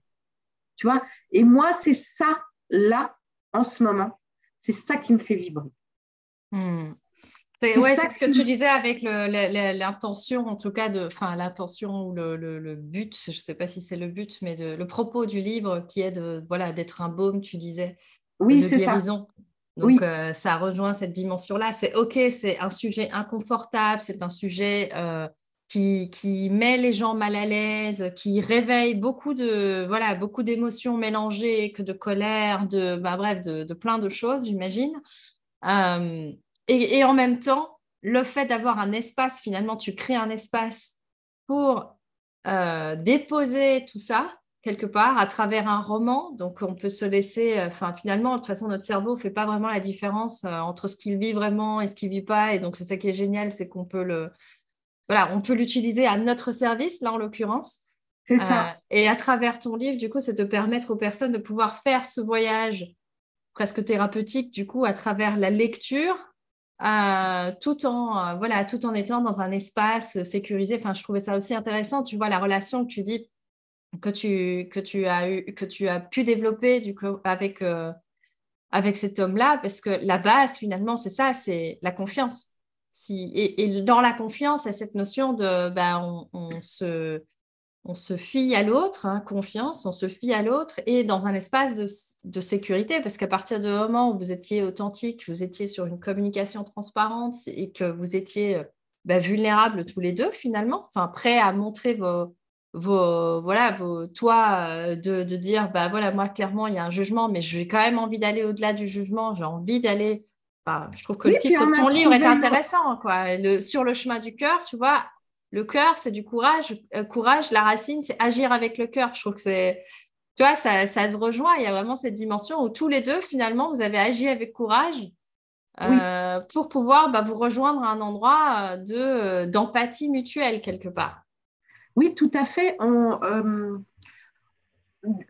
Tu vois? Et moi, c'est ça, là, en ce moment, c'est ça qui me fait vibrer. Hmm. C'est ouais, ce que tu disais avec l'intention, en tout cas, de, enfin l'intention ou le, but, je ne sais pas si c'est le but, mais de, le propos du livre qui est de voilà d'être un baume, tu disais, oui, c'est ça. Donc, euh, ça rejoint cette dimension-là. C'est OK, c'est un sujet inconfortable, c'est un sujet euh, qui, met les gens mal à l'aise, qui réveille beaucoup de voilà beaucoup d'émotions mélangées, que de colère, de bah, bref, de, plein de choses, j'imagine. Euh, et, en même temps, le fait d'avoir un espace, finalement, tu crées un espace pour déposer tout ça, quelque part à travers un roman. Donc, on peut se laisser, euh, enfin, finalement, de toute façon, notre cerveau ne fait pas vraiment la différence euh, entre ce qu'il vit vraiment et ce qu'il ne vit pas. Et donc, c'est ça qui est génial, c'est qu'on peut le, voilà, on peut l'utiliser à notre service, là, en l'occurrence. C'est ça. Euh, et à travers ton livre, du coup, c'est de permettre aux personnes de pouvoir faire ce voyage presque thérapeutique, du coup, à travers la lecture, tout en voilà tout en étant dans un espace sécurisé enfin je trouvais ça aussi intéressant tu vois la relation que tu dis que tu, que tu, as, eu, que tu as pu développer avec, euh, avec cet homme-là, parce que la base, finalement, c'est ça, c'est la confiance. Si, et, dans la confiance, il y a cette notion de ben, on, se, on se fie à l'autre, hein, confiance, on se fie à l'autre, et dans un espace de, de sécurité, parce qu'à partir du moment où vous étiez authentique, vous étiez sur une communication transparente et que vous étiez ben, vulnérables tous les deux, finalement, enfin, prêts à montrer vos vos, voilà, vos, toi, euh, de, de, dire, bah voilà, moi, clairement, il y a un jugement, mais j'ai quand même envie d'aller au-delà du jugement, j'ai envie d'aller. je trouve que le titre de ton livre est intéressant, quoi. Le, sur le chemin du cœur, tu vois, le cœur, c'est du courage. Euh, courage, la racine, c'est agir avec le cœur. Je trouve que c'est, tu vois, ça, ça, se rejoint. Il y a vraiment cette dimension où tous les deux, finalement, vous avez agi avec courage. Euh, pour pouvoir bah, vous rejoindre à un endroit de d'empathie mutuelle quelque part. Oui, tout à fait. Euh,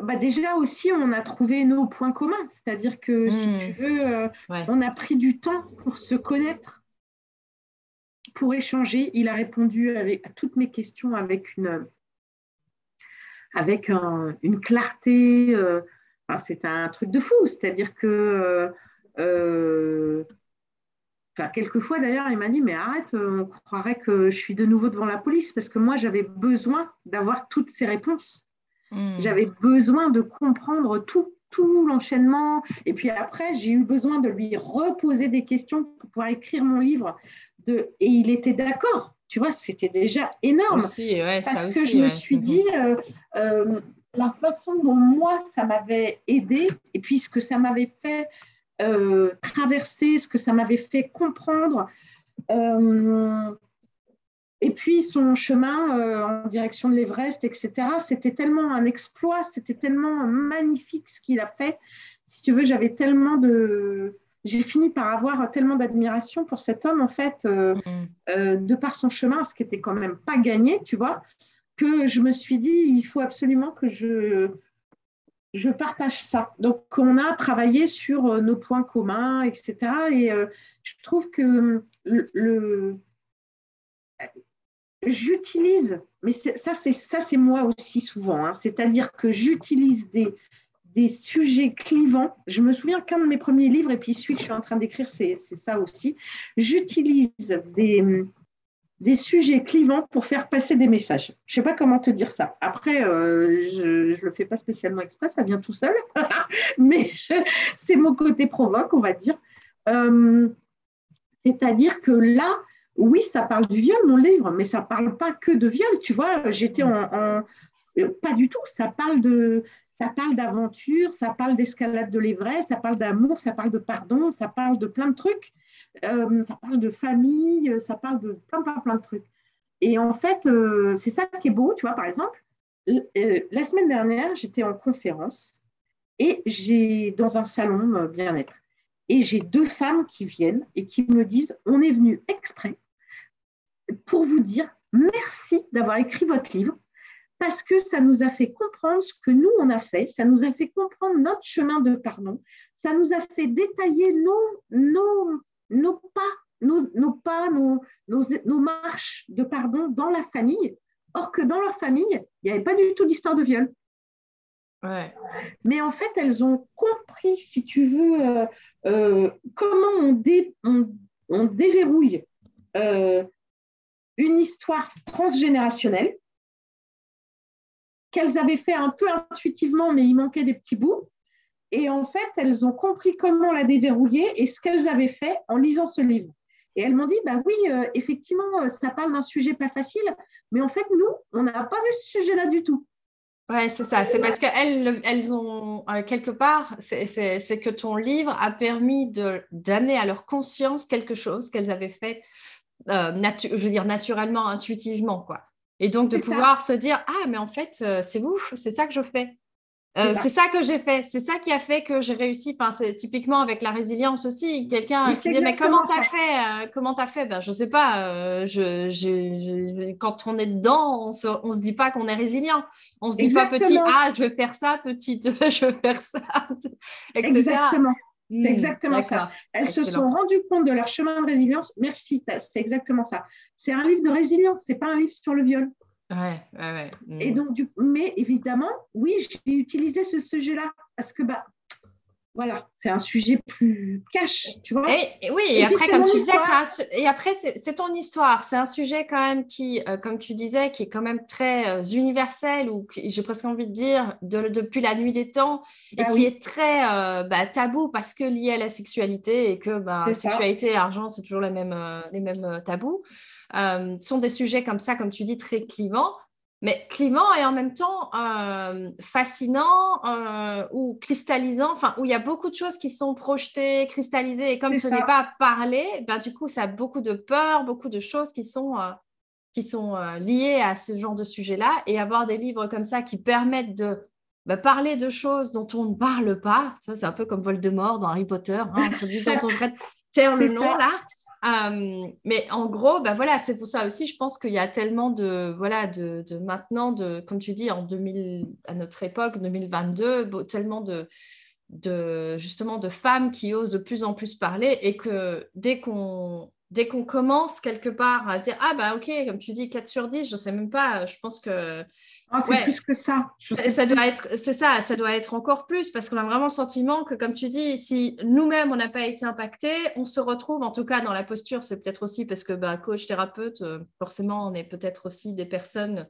bah, déjà aussi, on a trouvé nos points communs. C'est-à-dire que, si hmm. tu veux, euh, on a pris du temps pour se connaître, pour échanger. Il a répondu à toutes mes questions avec une, avec une clarté. Euh, c'est un truc de fou. C'est-à-dire que quelquefois d'ailleurs, il m'a dit, mais arrête, euh, on croirait que je suis de nouveau devant la police parce que moi, j'avais besoin d'avoir toutes ces réponses. Hmm. J'avais besoin de comprendre tout, tout l'enchaînement. Et puis après, j'ai eu besoin de lui reposer des questions pour pouvoir écrire mon livre. De... Et il était d'accord. Tu vois, c'était déjà énorme. Aussi, parce que je me suis dit, euh, euh, la façon dont moi, ça m'avait aidé, et puis ce que ça m'avait fait euh, traverser, ce que ça m'avait fait comprendre. Euh, et puis son chemin euh, en direction de l'Everest, etc. C'était tellement un exploit, c'était tellement magnifique ce qu'il a fait. Si tu veux, j'avais tellement de... J'ai fini par avoir tellement d'admiration pour cet homme, en fait, mm-hmm. de par son chemin, ce qui était quand même pas gagné, tu vois, que je me suis dit, il faut absolument que je, je partage ça. Donc, on a travaillé sur euh, nos points communs, etc. Et euh, je trouve que le, j'utilise, mais ça, c'est ça, c'est moi aussi souvent. Hein. C'est-à-dire que j'utilise des, des sujets clivants. Je me souviens qu'un de mes premiers livres, et puis celui que je suis en train d'écrire, c'est ça aussi. J'utilise des, des sujets clivants pour faire passer des messages. Je ne sais pas comment te dire ça. Après, euh, je ne le fais pas spécialement exprès, ça vient tout seul, mais c'est mon côté provoque, on va dire. Euh, c'est-à-dire que là, oui, ça parle du viol, mon livre, mais ça ne parle pas que de viol. Tu vois, j'étais en, euh, Pas du tout. Ça parle de. Ça parle d'aventure, ça parle d'escalade de l'Everest, ça parle d'amour, ça parle de pardon, ça parle de plein de trucs. Euh, ça parle de famille, ça parle de plein, plein, plein de trucs. Et en fait, euh, c'est ça qui est beau, tu vois, par exemple, la semaine dernière, j'étais en conférence et j'ai dans un salon bien-être. Et j'ai deux femmes qui viennent et qui me disent, on est venu exprès pour vous dire merci d'avoir écrit votre livre parce que ça nous a fait comprendre ce que nous, on a fait, ça nous a fait comprendre notre chemin de pardon, ça nous a fait détailler nos, nos, nos pas, nos, nos pas, nos, nos, marches de pardon dans la famille, or que dans leur famille, il n'y avait pas du tout d'histoire de viol. Ouais. Mais en fait, elles ont compris, si tu veux, euh, euh, comment on, dé, on, on déverrouille euh, une histoire transgénérationnelle qu'elles avaient fait un peu intuitivement, mais il manquait des petits bouts. Et en fait, elles ont compris comment la déverrouiller et ce qu'elles avaient fait en lisant ce livre. Et elles m'ont dit, bah oui, euh, effectivement, ça parle d'un sujet pas facile, mais en fait, nous, on n'a pas vu ce sujet-là du tout. Ouais, c'est ça. C'est parce qu'elles elles ont, euh, quelque part, c'est que ton livre a permis d'amener à leur conscience quelque chose qu'elles avaient fait euh, je veux dire, naturellement, intuitivement, quoi. Et donc de pouvoir se dire, ah, mais en fait, euh, c'est vous, c'est ça que je fais. Euh, c'est ça. que j'ai fait. C'est ça qui a fait que j'ai réussi. Enfin, c'est typiquement avec la résilience aussi. Quelqu'un qui dit mais comment t'as fait Comment t'as fait? Ben je sais pas. je, quand on est dedans, on se, on se dit pas qu'on est résilient. On se dit pas petit ah je vais faire ça, petite je vais faire ça, etc. Exactement. C'est hmm, exactement ça. Elles se sont rendues compte de leur chemin de résilience. Merci, c'est exactement ça. C'est un livre de résilience, c'est pas un livre sur le viol. Ouais, ouais, ouais. Et donc, du, mais évidemment, oui, j'ai utilisé ce sujet-là parce que bah, voilà, c'est un sujet plus cash, tu vois. Et, oui, et, après, comme tu disais, et après, c'est ton histoire. C'est un sujet quand même qui, euh, comme tu disais, qui est quand même très euh, universel, ou j'ai presque envie de dire, depuis la nuit des temps, et bah qui est très euh, bah, tabou parce que lié à la sexualité, et que bah, sexualité et argent, c'est toujours les mêmes, les mêmes tabous. Sont des sujets comme ça, comme tu dis, très clivants. Mais clivant et en même temps euh, fascinant euh, ou cristallisant, enfin où il y a beaucoup de choses qui sont projetées, cristallisées et comme ce n'est pas parlé, ben, du coup ça a beaucoup de peur, beaucoup de choses qui sont, euh, qui sont liées à ce genre de sujet-là. Et avoir des livres comme ça qui permettent de ben, parler de choses dont on ne parle pas, ça c'est un peu comme Voldemort dans Harry Potter, hein, celui dont on taire le nom là. Euh, mais en gros, bah voilà, c'est pour ça aussi, je pense qu'il y a tellement de, voilà, de, maintenant, de, comme tu dis, en 2000, à notre époque, 2022, tellement de, de, justement, de femmes qui osent de plus en plus parler et que dès qu'on dès qu'on commence quelque part à se dire, ah bah ok, comme tu dis, 4 sur 10, je ne sais même pas, je pense que ah, c'est plus que ça. Ça doit être, c'est ça, ça doit être encore plus parce qu'on a vraiment le sentiment que, comme tu dis, si nous-mêmes on n'a pas été impactés, on se retrouve, en tout cas dans la posture, c'est peut-être aussi parce que bah, coach, thérapeute, euh, forcément, on est peut-être aussi des personnes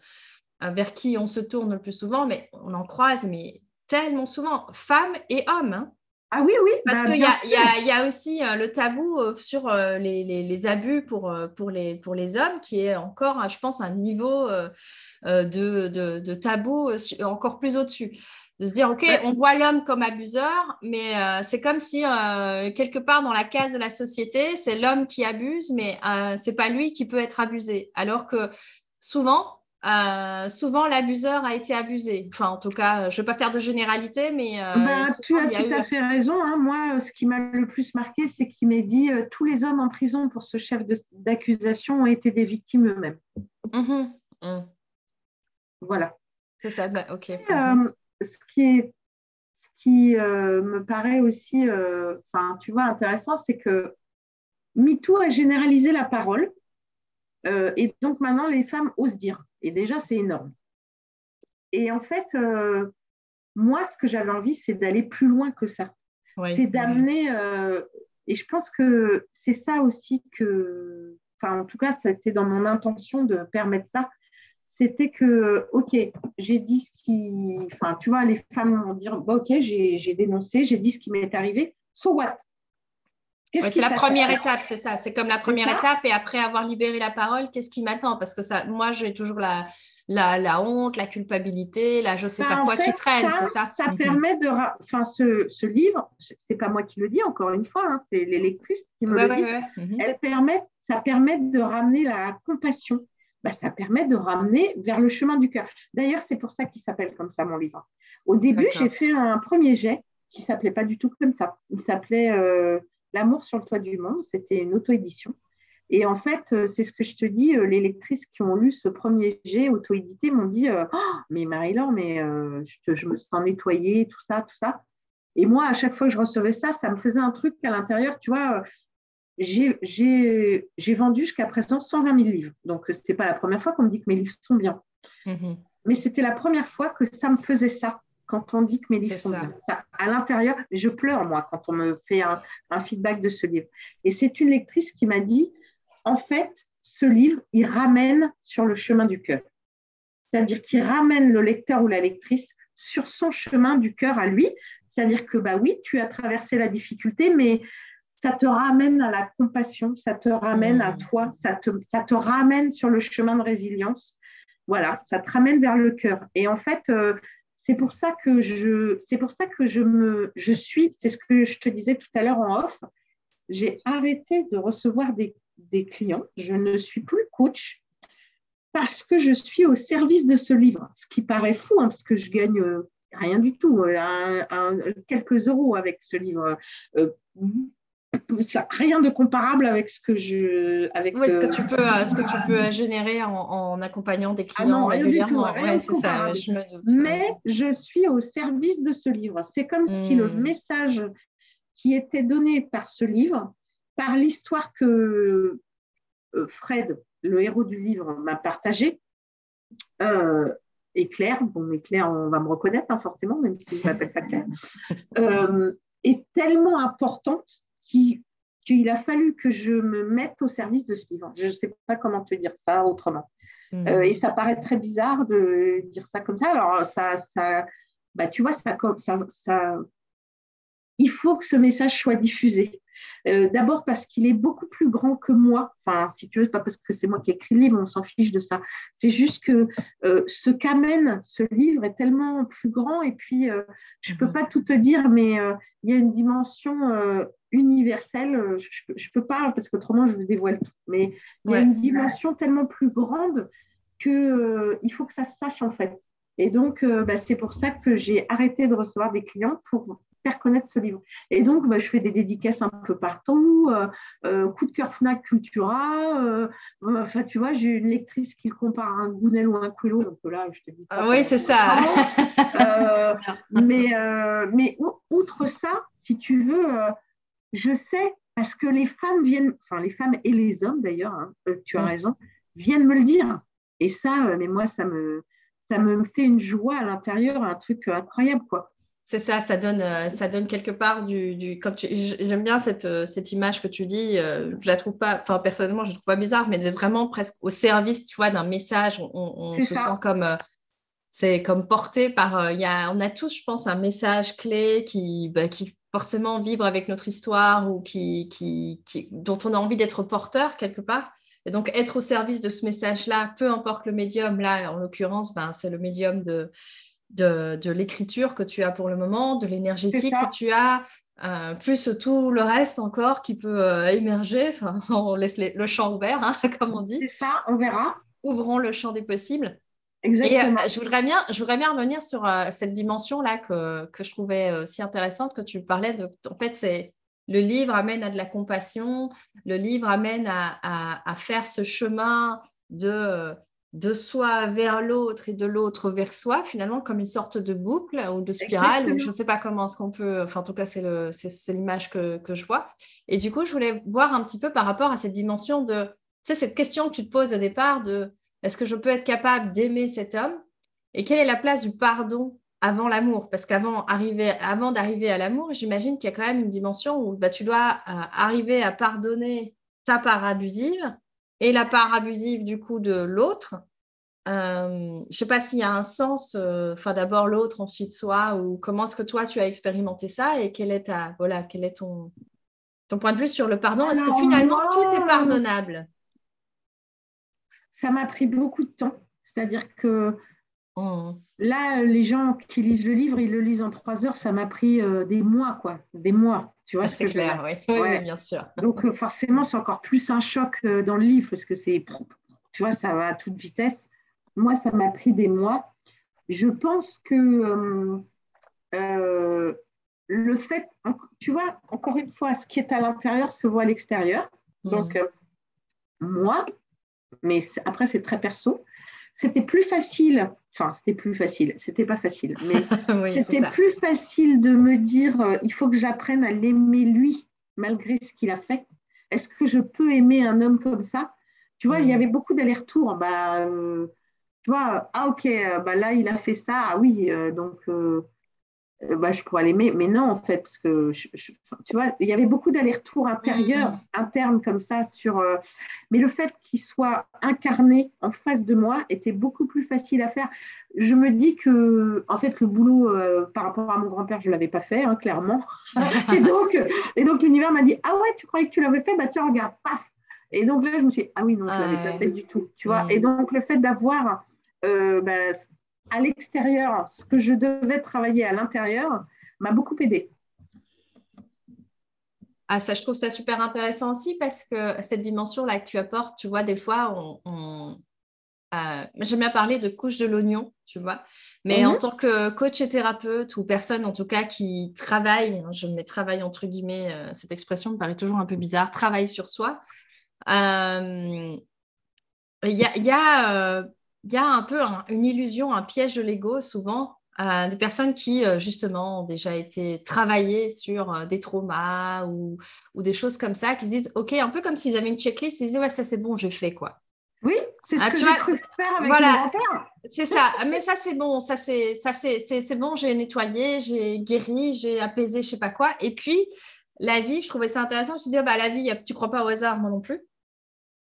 euh, vers qui on se tourne le plus souvent, mais on en croise, mais tellement souvent, femmes et hommes. Hein. Ah oui, oui. Parce bah, qu'il y, y, a aussi euh, le tabou sur les, les, les, abus pour, pour, les, pour les hommes, qui est encore, je pense, un niveau euh, de, de, tabou euh, encore plus au-dessus de se dire, OK, on voit l'homme comme abuseur, mais euh, c'est comme si quelque part dans la case de la société, c'est l'homme qui abuse, mais ce c'est pas lui qui peut être abusé. Alors que souvent, souvent l'abuseur a été abusé. Enfin, en tout cas, je ne veux pas faire de généralité, mais. Bah, tu as tout à fait raison. Hein. Moi, ce qui m'a le plus marqué, c'est qu'il m'est dit tous les hommes en prison pour ce chef d'accusation ont été des victimes eux-mêmes. Mmh mmh. Voilà. C'est ça, bah, ok. Euh, ce qui, est, ce qui euh, me paraît aussi, euh, tu vois, intéressant, c'est que MeToo a généralisé la parole. et donc maintenant, les femmes osent dire. Et déjà, c'est énorme. Et en fait, moi, ce que j'avais envie, c'est d'aller plus loin que ça. c'est d'amener. et je pense que c'est ça aussi que, enfin en tout cas, c'était dans mon intention de permettre ça, c'était que, ok, j'ai dit ce qui, enfin tu vois, les femmes vont dire, bah, ok, j'ai dénoncé, j'ai dit ce qui m'est arrivé, so what? C'est la première étape, c'est ça. C'est comme la première étape. Et après avoir libéré la parole, qu'est-ce qui m'attend? Parce que ça, moi, j'ai toujours la, la, la, honte, la culpabilité, la je sais bah, pas quoi qui traîne, c'est ça? Ça mhm. permet de. Enfin, ce, ce livre, c'est pas moi qui le dis, encore une fois, hein, c'est l'électrice qui me le dit. Mhm. Elle permet, ça permet de ramener la compassion. Bah, ça permet de ramener vers le chemin du cœur. D'ailleurs, c'est pour ça qu'il s'appelle comme ça, mon livre. Au début, j'ai fait un premier jet qui s'appelait pas du tout comme ça. Il s'appelait. Euh, L'amour sur le toit du monde. C'était une auto-édition. Et en fait, euh, c'est ce que je te dis, euh, les lectrices qui ont lu ce premier jet auto-édité m'ont dit euh, oh, Mais Marie-Laure, mais je, me sens nettoyée, tout ça, tout ça. Et moi, à chaque fois que je recevais ça, ça me faisait un truc à l'intérieur. Tu vois, j'ai vendu jusqu'à présent 120 000 livres. Donc, ce n'était pas la première fois qu'on me dit que mes livres sont bien. Mm-hmm. Mais c'était la première fois que ça me faisait ça quand on dit que mes livres sont bien. à l'intérieur, je pleure, moi, quand on me fait un, feedback de ce livre. Et c'est une lectrice qui m'a dit, en fait, ce livre, il ramène sur le chemin du cœur. C'est-à-dire qu'il ramène le lecteur ou la lectrice sur son chemin du cœur à lui. C'est-à-dire que, bah oui, tu as traversé la difficulté, mais ça te ramène à la compassion, ça te ramène à mmh. toi, ça te, ça te ramène sur le chemin de résilience. Voilà, ça te ramène vers le cœur. Et en fait, euh, c'est pour ça que je, me, suis, c'est ce que je te disais tout à l'heure en off, j'ai arrêté de recevoir des, clients, je ne suis plus coach parce que je suis au service de ce livre, ce qui paraît fou, hein, parce que je gagne euh, rien du tout, euh, quelques euros avec ce livre. Euh, ça, rien de comparable avec ce que je. Avec, ce que tu peux, ce que tu peux générer en, accompagnant des ah clients régulièrement. c'est ça, je me doute. Mais je suis au service de ce livre. C'est comme si le hmm. message qui était donné par ce livre, par l'histoire que euh, Fred, le héros du livre, m'a partagé, euh, est clair. Bon, mais Claire, on va me reconnaître hein, forcément, même si je ne m'appelle pas Claire, euh, est tellement importante qu'il a fallu que je me mette au service de ce livre. Je ne sais pas comment te dire ça autrement. Hmm. Euh, et ça paraît très bizarre de dire ça comme ça. Alors, ça, ça bah, tu vois, ça, ça, ça, il faut que ce message soit diffusé. Euh, d'abord parce qu'il est beaucoup plus grand que moi. Enfin, si tu veux, pas parce que c'est moi qui ai écrit le livre, on s'en fiche de ça. C'est juste que euh, ce qu'amène ce livre est tellement plus grand. Et puis, je ne peux mhm. pas tout te dire, mais il y a une dimension universelle. Je ne peux pas, parce qu'autrement, je vous dévoile tout. Mais il y a une dimension tellement plus grande qu'il faut que ça se sache, en fait. Et donc, euh, bah, c'est pour ça que j'ai arrêté de recevoir des clients pour faire connaître ce livre. Et donc, bah, je fais des dédicaces un peu partout, euh, euh, coup de cœur FNAC Cultura. enfin, tu vois, j'ai une lectrice qui le compare à un Gounel ou un Quillo, donc là, je te dis. Ah oui, c'est ça. mais, mais outre ça, si tu veux, je sais, parce que les femmes viennent, enfin, les femmes et les hommes d'ailleurs, hein, tu as mm. raison, viennent me le dire. Et ça, mais moi, ça me ça me fait une joie à l'intérieur, un truc incroyable, quoi. C'est ça, ça donne, euh, ça donne quelque part du. du J'aime bien cette, euh, cette, image que tu dis. Euh, je la trouve pas, enfin personnellement, je la trouve pas bizarre, mais d'être vraiment presque au service, tu vois, d'un message. On, se sent comme, c'est comme porté par. Il y a, on a tous, je pense, un message clé qui, bah, qui forcément vibre avec notre histoire ou qui, qui, qui dont on a envie d'être porteur quelque part. Et donc, être au service de ce message-là, peu importe le médium, là, en l'occurrence, ben, c'est le médium de, de, l'écriture que tu as pour le moment, de l'énergétique que tu as, euh, plus tout le reste encore qui peut euh, émerger. Enfin, on laisse le champ ouvert, hein, comme on dit. C'est ça, on verra. Ouvrons le champ des possibles. Exactement. Et, euh, je, voudrais bien, je voudrais bien revenir sur cette dimension-là que, que, je trouvais si intéressante, que tu parlais de. En fait, c'est le livre amène à de la compassion, le livre amène à, faire ce chemin de, de soi vers l'autre et de l'autre vers soi, finalement, comme une sorte de boucle ou de spirale, je ne sais pas comment est-ce qu'on peut, enfin en tout cas c'est l'image que, que, je vois. Et du coup, je voulais voir un petit peu par rapport à cette dimension de, tu sais, cette question que tu te poses au départ de, est-ce que je peux être capable d'aimer cet homme? Et quelle est la place du pardon avant l'amour, parce qu'avant avant d'arriver à l'amour, j'imagine qu'il y a quand même une dimension où bah, tu dois euh, arriver à pardonner ta part abusive et la part abusive du coup de l'autre. Euh, je ne sais pas s'il y a un sens, euh, enfin d'abord l'autre, ensuite soi, ou comment est-ce que toi tu as expérimenté ça et quel est, ta, voilà, quel est ton, ton point de vue sur le pardon? Est-ce que finalement tout est pardonnable? Ça m'a pris beaucoup de temps. C'est-à-dire que mmh. là, les gens qui lisent le livre, ils le lisent en trois heures. Ça m'a pris euh, des mois, quoi. Des mois. Tu vois ah, ce que clair, oui. oui. bien sûr. Donc, forcément, c'est encore plus un choc dans le livre parce que c'est, tu vois, ça va à toute vitesse. Moi, ça m'a pris des mois. Je pense que euh, euh, le fait, tu vois, encore une fois, ce qui est à l'intérieur se voit à l'extérieur. Mmh. Donc, euh, moi, mais après, c'est très perso, c'était plus facile, enfin, c'était plus facile, c'était pas facile, mais c'était plus facile de me dire, il faut que j'apprenne à l'aimer lui, malgré ce qu'il a fait. Est-ce que je peux aimer un homme comme ça? Tu vois, il y mmh. avait beaucoup d'allers-retours. Bah, tu vois, ah ok, euh, bah là il a fait ça, ah oui, euh, donc euh, bah, je pourrais l'aimer, mais non en fait, parce que tu vois, il y avait beaucoup d'allers-retours intérieurs, mm-hmm. internes comme ça sur. mais le fait qu'il soit incarné en face de moi était beaucoup plus facile à faire. Je me dis que, en fait, le boulot par rapport à mon grand-père, je ne l'avais pas fait, hein, clairement. et donc, et donc l'univers m'a dit, ah ouais, tu croyais que tu l'avais fait, bah tiens, regarde, paf. Et donc là, je me suis dit, ah oui, non, je ne l'avais pas fait du tout, tu vois. Mm. Et donc le fait d'avoir euh, bah, à l'extérieur, ce que je devais travailler à l'intérieur, m'a beaucoup aidé. Ah, ça, je trouve ça super intéressant aussi parce que cette dimension-là que tu apportes, tu vois, des fois, on, euh, j'aime bien parler de couche de l'oignon, tu vois, mais en mhm. tant que coach et thérapeute ou personne en tout cas qui travaille, hein, je mets travail entre guillemets, euh, cette expression me paraît toujours un peu bizarre, travaille sur soi. Il y a, y a il y a un peu une illusion, un piège de l'ego souvent. Euh, des personnes qui, euh, justement, ont déjà été travaillées sur euh, des traumas ou, des choses comme ça, qui se disent, OK, un peu comme s'ils avaient une checklist, ils disent, ouais, ça c'est bon, j'ai fait quoi. Oui, c'est ce ah, que tu faire avec voilà, C'est ça, mais ça c'est bon, ça c'est bon, j'ai nettoyé, j'ai guéri, j'ai apaisé, je sais pas quoi. Et puis la vie, je trouvais ça intéressant. Je me disais, bah la vie, tu crois pas au hasard, moi non plus.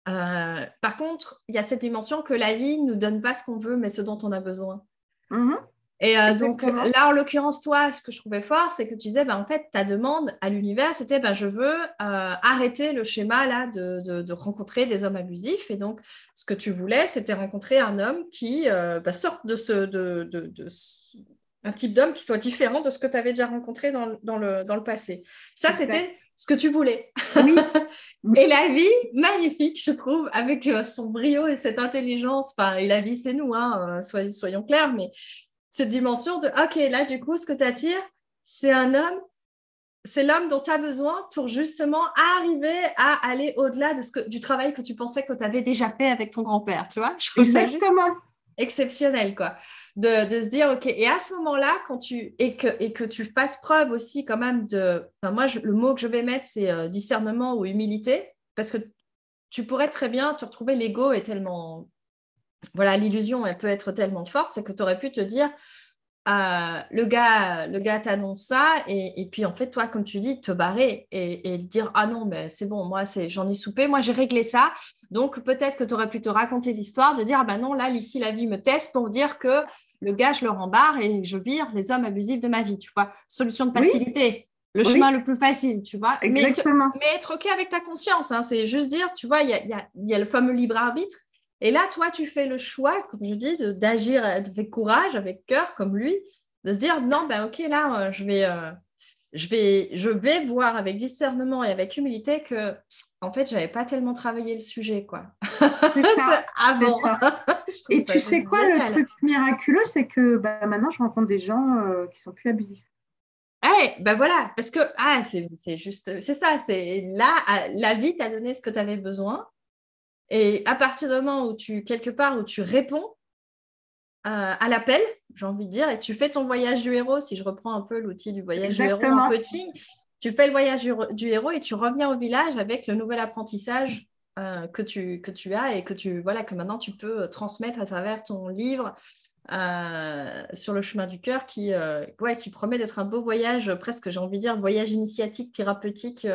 Euh, par contre, il y a cette dimension que la vie ne nous donne pas ce qu'on veut, mais ce dont on a besoin. Mhm. Et euh, donc là, en l'occurrence, toi, ce que je trouvais fort, c'est que tu disais, bah, en fait, ta demande à l'univers, c'était, bah, je veux euh, arrêter le schéma là de, rencontrer des hommes abusifs. Et donc, ce que tu voulais, c'était rencontrer un homme qui bah, sorte de ce, de, un type d'homme qui soit différent de ce que tu avais déjà rencontré dans, le, dans le passé. Ça, c'était ce que tu voulais. Oui. et la vie, magnifique, je trouve, avec euh, son brio et cette intelligence. Enfin, et la vie, c'est nous, hein, euh, soyons, clairs, mais cette dimension de, OK, là, du coup, ce que tu attires, c'est un homme, c'est l'homme dont tu as besoin pour justement arriver à aller au-delà de ce que, du travail que tu pensais que tu avais déjà fait avec ton grand-père, tu vois? Je Exactement exceptionnel, quoi. De, se dire, OK, et à ce moment-là, quand tu, et que, et que tu fasses preuve aussi quand même de, enfin, moi, le mot que je vais mettre, c'est euh, discernement ou humilité, parce que tu pourrais très bien te retrouver, l'ego est tellement, voilà, l'illusion, elle peut être tellement forte, c'est que tu aurais pu te dire, euh, le gars, le gars t'annonce ça, et, puis en fait, toi, comme tu dis, te barrer et, dire Ah non, mais c'est bon, moi, c'est, j'en ai soupé, moi, j'ai réglé ça. Donc, peut-être que tu aurais pu te raconter l'histoire de dire Ah ben non, là, ici, la vie me teste pour dire que le gars, je le rembarre et je vire les hommes abusifs de ma vie, tu vois. Solution de facilité. Le chemin le plus facile, tu vois. Exactement. Mais, être OK avec ta conscience, hein, c'est juste dire, tu vois, il y a le fameux libre arbitre et là, toi, tu fais le choix, comme je dis, d'agir avec courage, avec cœur, comme lui, de se dire non, ben ok, là, euh, je vais, euh, je vais, je vais voir avec discernement et avec humilité que, en fait, j'avais pas tellement travaillé le sujet, quoi. Ça. Avant. et tu sais quoi, le truc miraculeux, c'est que bah, maintenant, je rencontre des gens euh, qui sont plus abusifs. Eh, ben voilà, parce que ah, c'est juste, c'est ça, c'est là, la vie t'a donné ce que tu avais besoin et à partir du moment où tu, quelque part, où tu réponds euh, à l'appel, j'ai envie de dire, et tu fais ton voyage du héros, si je reprends un peu l'outil du voyage du héros en coaching, tu fais le voyage du, héros et tu reviens au village avec le nouvel apprentissage euh, que, tu, que tu as et que, tu, voilà, que maintenant tu peux transmettre à travers ton livre, sur le chemin du cœur qui, ouais, qui promet d'être un beau voyage, presque j'ai envie de dire voyage initiatique, thérapeutique.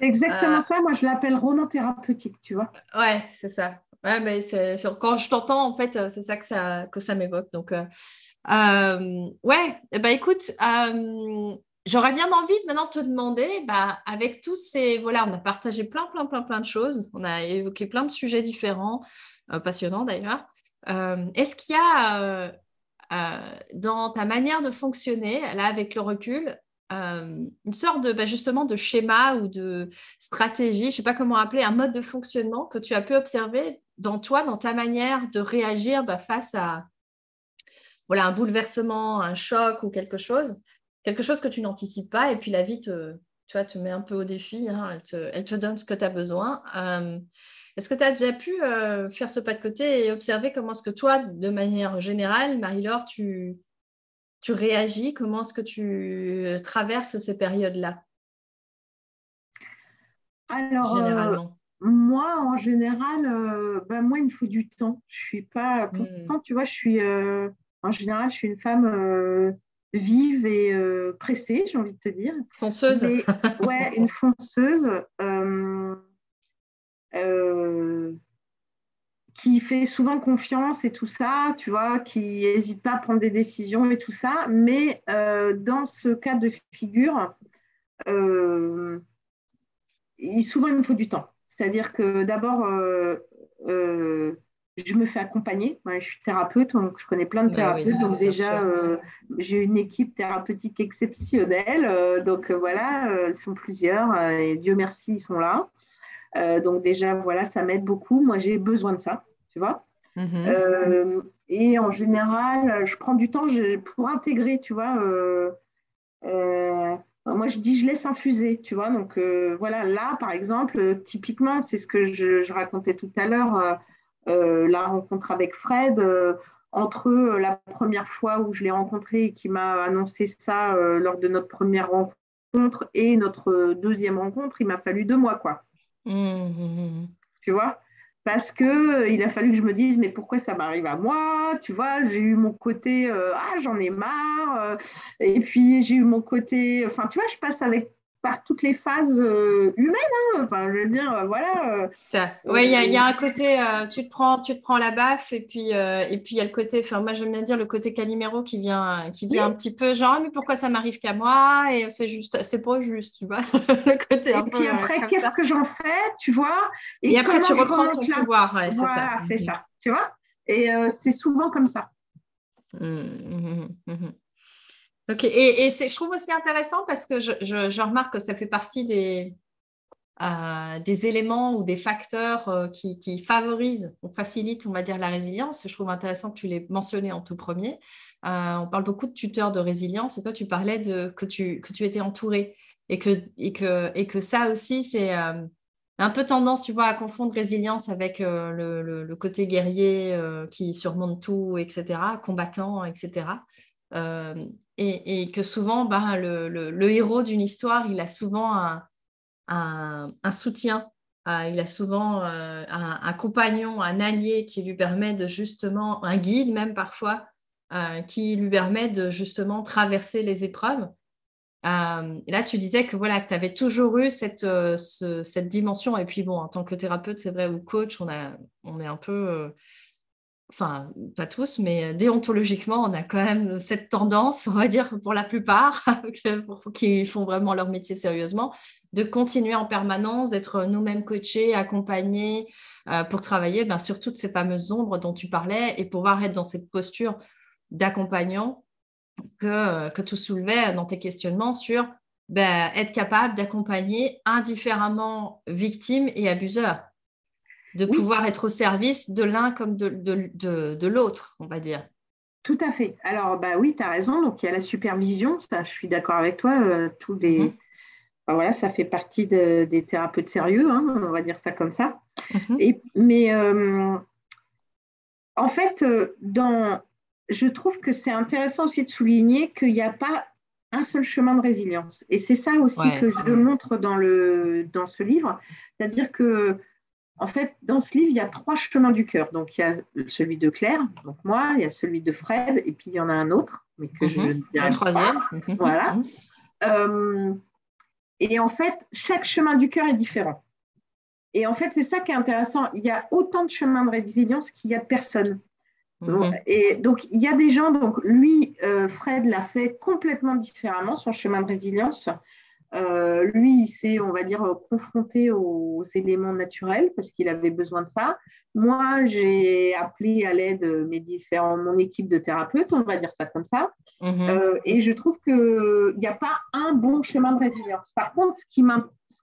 exactement ça, moi je l'appelle roman thérapeutique, tu vois. Ouais, c'est ça. Ouais, mais c'est, quand je t'entends, en fait, c'est ça que ça, que ça m'évoque. Donc, ouais, bah, écoute, j'aurais bien envie de maintenant te demander, bah, avec tous ces, voilà, on a partagé plein, plein, plein, plein de choses, on a évoqué plein de sujets différents, euh, passionnants d'ailleurs. Euh, est-ce qu'il y a euh, dans ta manière de fonctionner, là, avec le recul, une sorte de bah, justement de schéma ou de stratégie, je ne sais pas comment appeler, un mode de fonctionnement que tu as pu observer dans toi, dans ta manière de réagir bah, face à voilà, un bouleversement, un choc ou quelque chose quelque chose que tu n'anticipes pas, et puis la vie te, tu vois, te met un peu au défi, hein, elle, te, donne ce que tu as besoin. Euh, est-ce que tu as déjà pu euh, faire ce pas de côté et observer comment est-ce que toi, de manière générale, Marie-Laure, tu, tu réagis? Comment est-ce que tu traverses ces périodes-là? Alors, euh, moi, en général, ben, moi, il me faut du temps. Je suis pas. Pourtant, hmm. tu vois, je suis. en général, je suis une femme vive et euh, pressée, j'ai envie de te dire. Fonceuse. ouais, une fonceuse euh, euh, qui fait souvent confiance et tout ça, tu vois, qui n'hésite pas à prendre des décisions et tout ça. Mais dans ce cas de figure, il, souvent il me faut du temps. C'est-à-dire que d'abord, je me fais accompagner. je suis thérapeute, donc je connais plein de bah thérapeutes. donc déjà, euh, j'ai une équipe thérapeutique exceptionnelle. Euh, donc euh, voilà, ils sont plusieurs et Dieu merci, ils sont là. Donc déjà, voilà, ça m'aide beaucoup. Moi, j'ai besoin de ça, tu vois. Mm-hmm. et en général, je prends du temps pour intégrer, tu vois. moi, je dis, je laisse infuser, tu vois. Donc voilà, là, par exemple, typiquement, c'est ce que je, je racontais tout à l'heure euh, la rencontre avec Fred, euh, entre euh, la première fois où je l'ai rencontré et qui m'a annoncé ça lors de notre première rencontre et notre deuxième rencontre, il m'a fallu deux mois, quoi. Mmh. Tu vois? Parce que il a fallu que je me dise mais pourquoi ça m'arrive à moi? Tu vois j'ai eu mon côté ah j'en ai marre et puis j'ai eu mon côté enfin tu vois je passe avec par toutes les phases euh, humaines. Hein. Enfin, je veux dire, euh, voilà. Euh. Ouais, il y, a un côté, tu te prends, tu te prends la baffe, et puis, et puis il y a le côté, enfin, moi j'aime bien dire le côté Calimero qui vient, qui vient un petit peu, genre, mais pourquoi ça m'arrive qu'à moi? Et c'est juste, c'est pas juste, tu vois. le côté et puis après, qu'est-ce que j'en fais, tu vois? Et, après, tu reprends ton pouvoir. Ouais, voilà, c'est ça. ça. Tu vois? Et c'est souvent comme ça. Mmh, mmh, Ok, et, je trouve aussi intéressant parce que je, remarque que ça fait partie des, euh, des éléments ou des facteurs euh, qui, favorisent ou facilitent, on va dire, la résilience. Je trouve intéressant que tu l'aies mentionné en tout premier. Euh, on parle beaucoup de tuteurs de résilience et toi, tu parlais de que tu, que tu étais entouré et que, et que, et que ça aussi, c'est un peu tendance, tu vois, à confondre résilience avec le, le, côté guerrier qui surmonte tout, etc., combattant, etc. Euh, et, que souvent, ben, le, héros d'une histoire, il a souvent un, soutien, euh, il a souvent euh, un, compagnon, un allié qui lui permet de justement, un guide même parfois, qui lui permet de justement traverser les épreuves. là, tu disais que voilà, tu avais toujours eu cette, cette dimension. Et puis bon, en tant que thérapeute, c'est vrai, ou coach, on, a, on est un peu enfin pas tous, mais euh, déontologiquement, on a quand même cette tendance, on va dire pour la plupart, qui font vraiment leur métier sérieusement, de continuer en permanence, d'être nous-mêmes coachés, accompagnés euh, pour travailler ben, sur toutes ces fameuses ombres dont tu parlais et pouvoir être dans cette posture d'accompagnant que, euh, tu soulevais dans tes questionnements sur ben, être capable d'accompagner indifféremment victimes et abuseurs de pouvoir être au service de l'un comme de, de, l'autre, on va dire. Tout à fait. Alors, bah oui, tu as raison. Donc, il y a la supervision. Ça, je suis d'accord avec toi. Euh, tous les... Mhm. voilà, ça fait partie des thérapeutes sérieux, hein, on va dire ça comme ça. Mhm. Et, mais euh, en fait, euh, dans, je trouve que c'est intéressant aussi de souligner qu'il n'y a pas un seul chemin de résilience. Et c'est ça aussi que je montre dans, le, dans ce livre. C'est-à-dire que en fait, dans ce livre, il y a trois chemins du cœur. Donc, il y a celui de Claire, donc moi, il y a celui de Fred, et puis il y en a un autre, mais que je ne dirai troisième. Mhm. Voilà. Mhm. Euh, et en fait, chaque chemin du cœur est différent. Et en fait, c'est ça qui est intéressant. Il y a autant de chemins de résilience qu'il y a de personnes. Mhm. Et donc, il y a des gens, donc lui, euh, Fred l'a fait complètement différemment, son chemin de résilience. Euh, lui, il s'est, on va dire, confronté aux éléments naturels parce qu'il avait besoin de ça. Moi, j'ai appelé à l'aide mes différents, mon équipe de thérapeutes, on va dire ça comme ça. Mhm. Euh, et je trouve qu'il n'y a pas un bon chemin de résilience. Par contre, ce qui,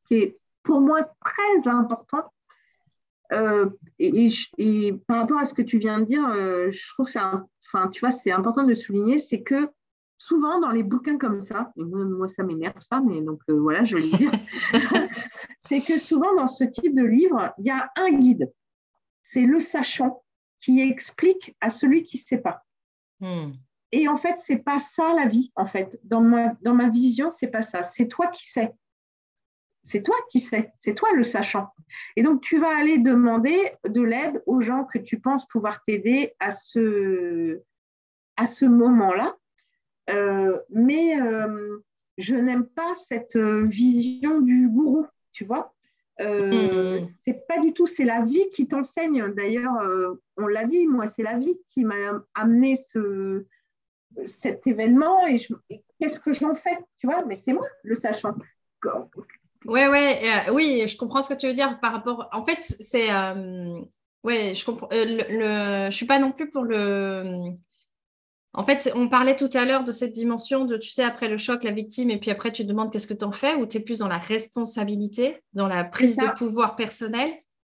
qui est pour moi très important, euh, et, par rapport à ce que tu viens de dire, je trouve que c'est, enfin, tu vois, c'est important de souligner, c'est que souvent dans les bouquins comme ça, et moi, ça m'énerve ça, mais donc euh, voilà, je le dire, c'est que souvent dans ce type de livre, il y a un guide. C'est le sachant qui explique à celui qui ne sait pas. Hmm. Et en fait, c'est pas ça la vie, en fait. Dans ma, dans ma vision, c'est pas ça. C'est toi qui sais. C'est toi qui sais. C'est toi le sachant. Et donc, tu vas aller demander de l'aide aux gens que tu penses pouvoir t'aider à ce, à ce moment-là. Euh, mais euh, je n'aime pas cette euh, vision du gourou, tu vois. Euh, C'est pas du tout, c'est la vie qui t'enseigne. D'ailleurs, on l'a dit, moi, c'est la vie qui m'a amené ce, cet événement et, qu'est-ce que j'en fais, tu vois. Mais c'est moi le sachant. Ouais, ouais, oui, je comprends ce que tu veux dire par rapport. En fait, c'est, ouais, je comprends. le, je suis pas non plus pour le en fait, on parlait tout à l'heure de cette dimension de, tu sais, après le choc, la victime, et puis après, tu te demandes qu'est-ce que tu en fais, ou tu es plus dans la responsabilité, dans la prise de pouvoir personnel.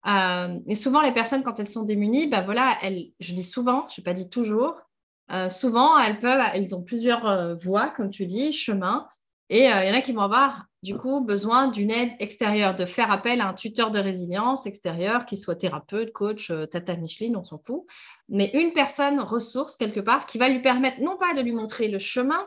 Euh, et souvent, les personnes, quand elles sont démunies, ben voilà, elles, je dis souvent, je n'ai pas dit toujours, euh, souvent, elles peuvent, elles ont plusieurs euh, voies, comme tu dis, chemins, et il y en a qui vont avoir du coup besoin d'une aide extérieure, de faire appel à un tuteur de résilience extérieur, qui soit thérapeute, coach, euh, tata Micheline, on s'en fout, mais une personne ressource quelque part qui va lui permettre non pas de lui montrer le chemin,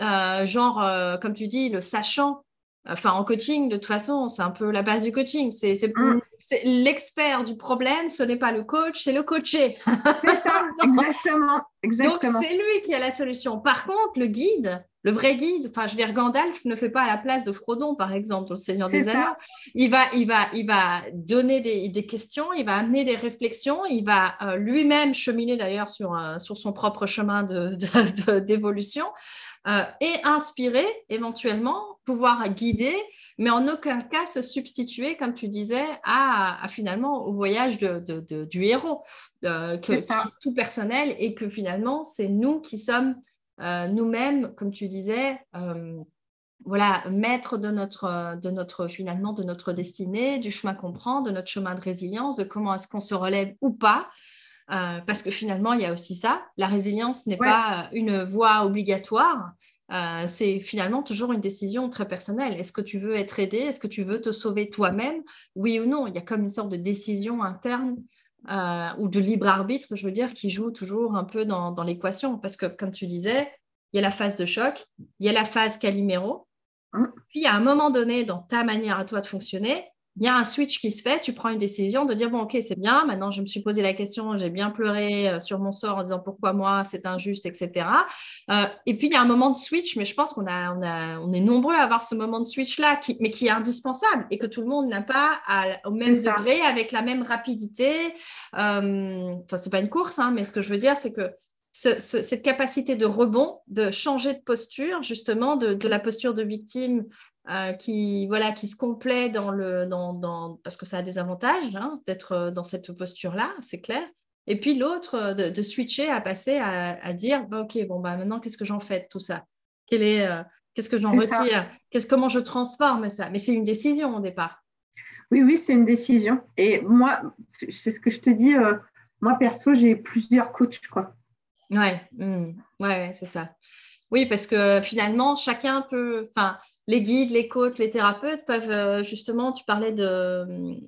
euh, genre, euh, comme tu dis, le sachant. Enfin, en coaching, de toute façon, c'est un peu la base du coaching. C'est mm. l'expert du problème, ce n'est pas le coach, c'est le coaché. C'est ça, exactement, exactement. Donc, c'est lui qui a la solution. Par contre, le guide, le vrai guide, enfin, je veux dire, Gandalf ne fait pas à la place de Frodon, par exemple, au Seigneur des Anneaux. Il va, il, va, il va donner des, questions, il va amener des réflexions, il va euh, lui-même cheminer d'ailleurs sur, sur son propre chemin d'évolution de, euh, et inspirer, éventuellement, pouvoir guider, mais en aucun cas se substituer, comme tu disais, à, finalement au voyage de, du héros, euh, que, qui est tout personnel et que finalement, c'est nous qui sommes nous-mêmes, comme tu disais, euh, voilà, maître de notre, de notre, finalement, de notre destinée, du chemin qu'on prend, de notre chemin de résilience, de comment est-ce qu'on se relève ou pas. Euh, parce que finalement, il y a aussi ça. La résilience n'est pas une voie obligatoire. c'est finalement toujours une décision très personnelle. Est-ce que tu veux être aidé? Est-ce que tu veux te sauver toi-même? Oui ou non Il y a comme une sorte de décision interne euh, ou de libre arbitre, je veux dire, qui joue toujours un peu dans, l'équation. Parce que, comme tu disais, il y a la phase de choc, il y a la phase caliméro, hein? puis a un moment donné dans ta manière à toi de fonctionner, il y a un switch qui se fait, tu prends une décision de dire, bon, ok, c'est bien, maintenant je me suis posé la question, j'ai bien pleuré euh, sur mon sort en disant pourquoi moi, c'est injuste, etc. Euh, et puis il y a un moment de switch, mais je pense qu'on a, on est nombreux à avoir ce moment de switch-là, mais qui est indispensable et que tout le monde n'a pas au même degré, avec la même rapidité. Euh, enfin, c'est pas une course, hein, mais ce que je veux dire, c'est que cette capacité de rebond, de changer de posture, justement, de, de la posture de victime euh, qui, voilà, qui se complaît dans le, dans, dans, parce que ça a des avantages hein, d'être euh, dans cette posture-là, c'est clair. Et puis l'autre, euh, de, switcher, à passer à, dire, bah, OK, bon, bah, maintenant, qu'est-ce que j'en fais de tout ça? Quel est, Qu'est-ce que j'en retire? Qu'est-ce, Comment je transforme ça? Mais c'est une décision au départ. Oui, oui, c'est une décision. Et moi, c'est ce que je te dis, moi, perso, j'ai plusieurs coachs, quoi. Ouais, mmh. ouais, ouais c'est ça. Oui, parce que finalement, chacun peut, enfin, les guides, les coachs, les thérapeutes peuvent euh, justement, tu parlais de.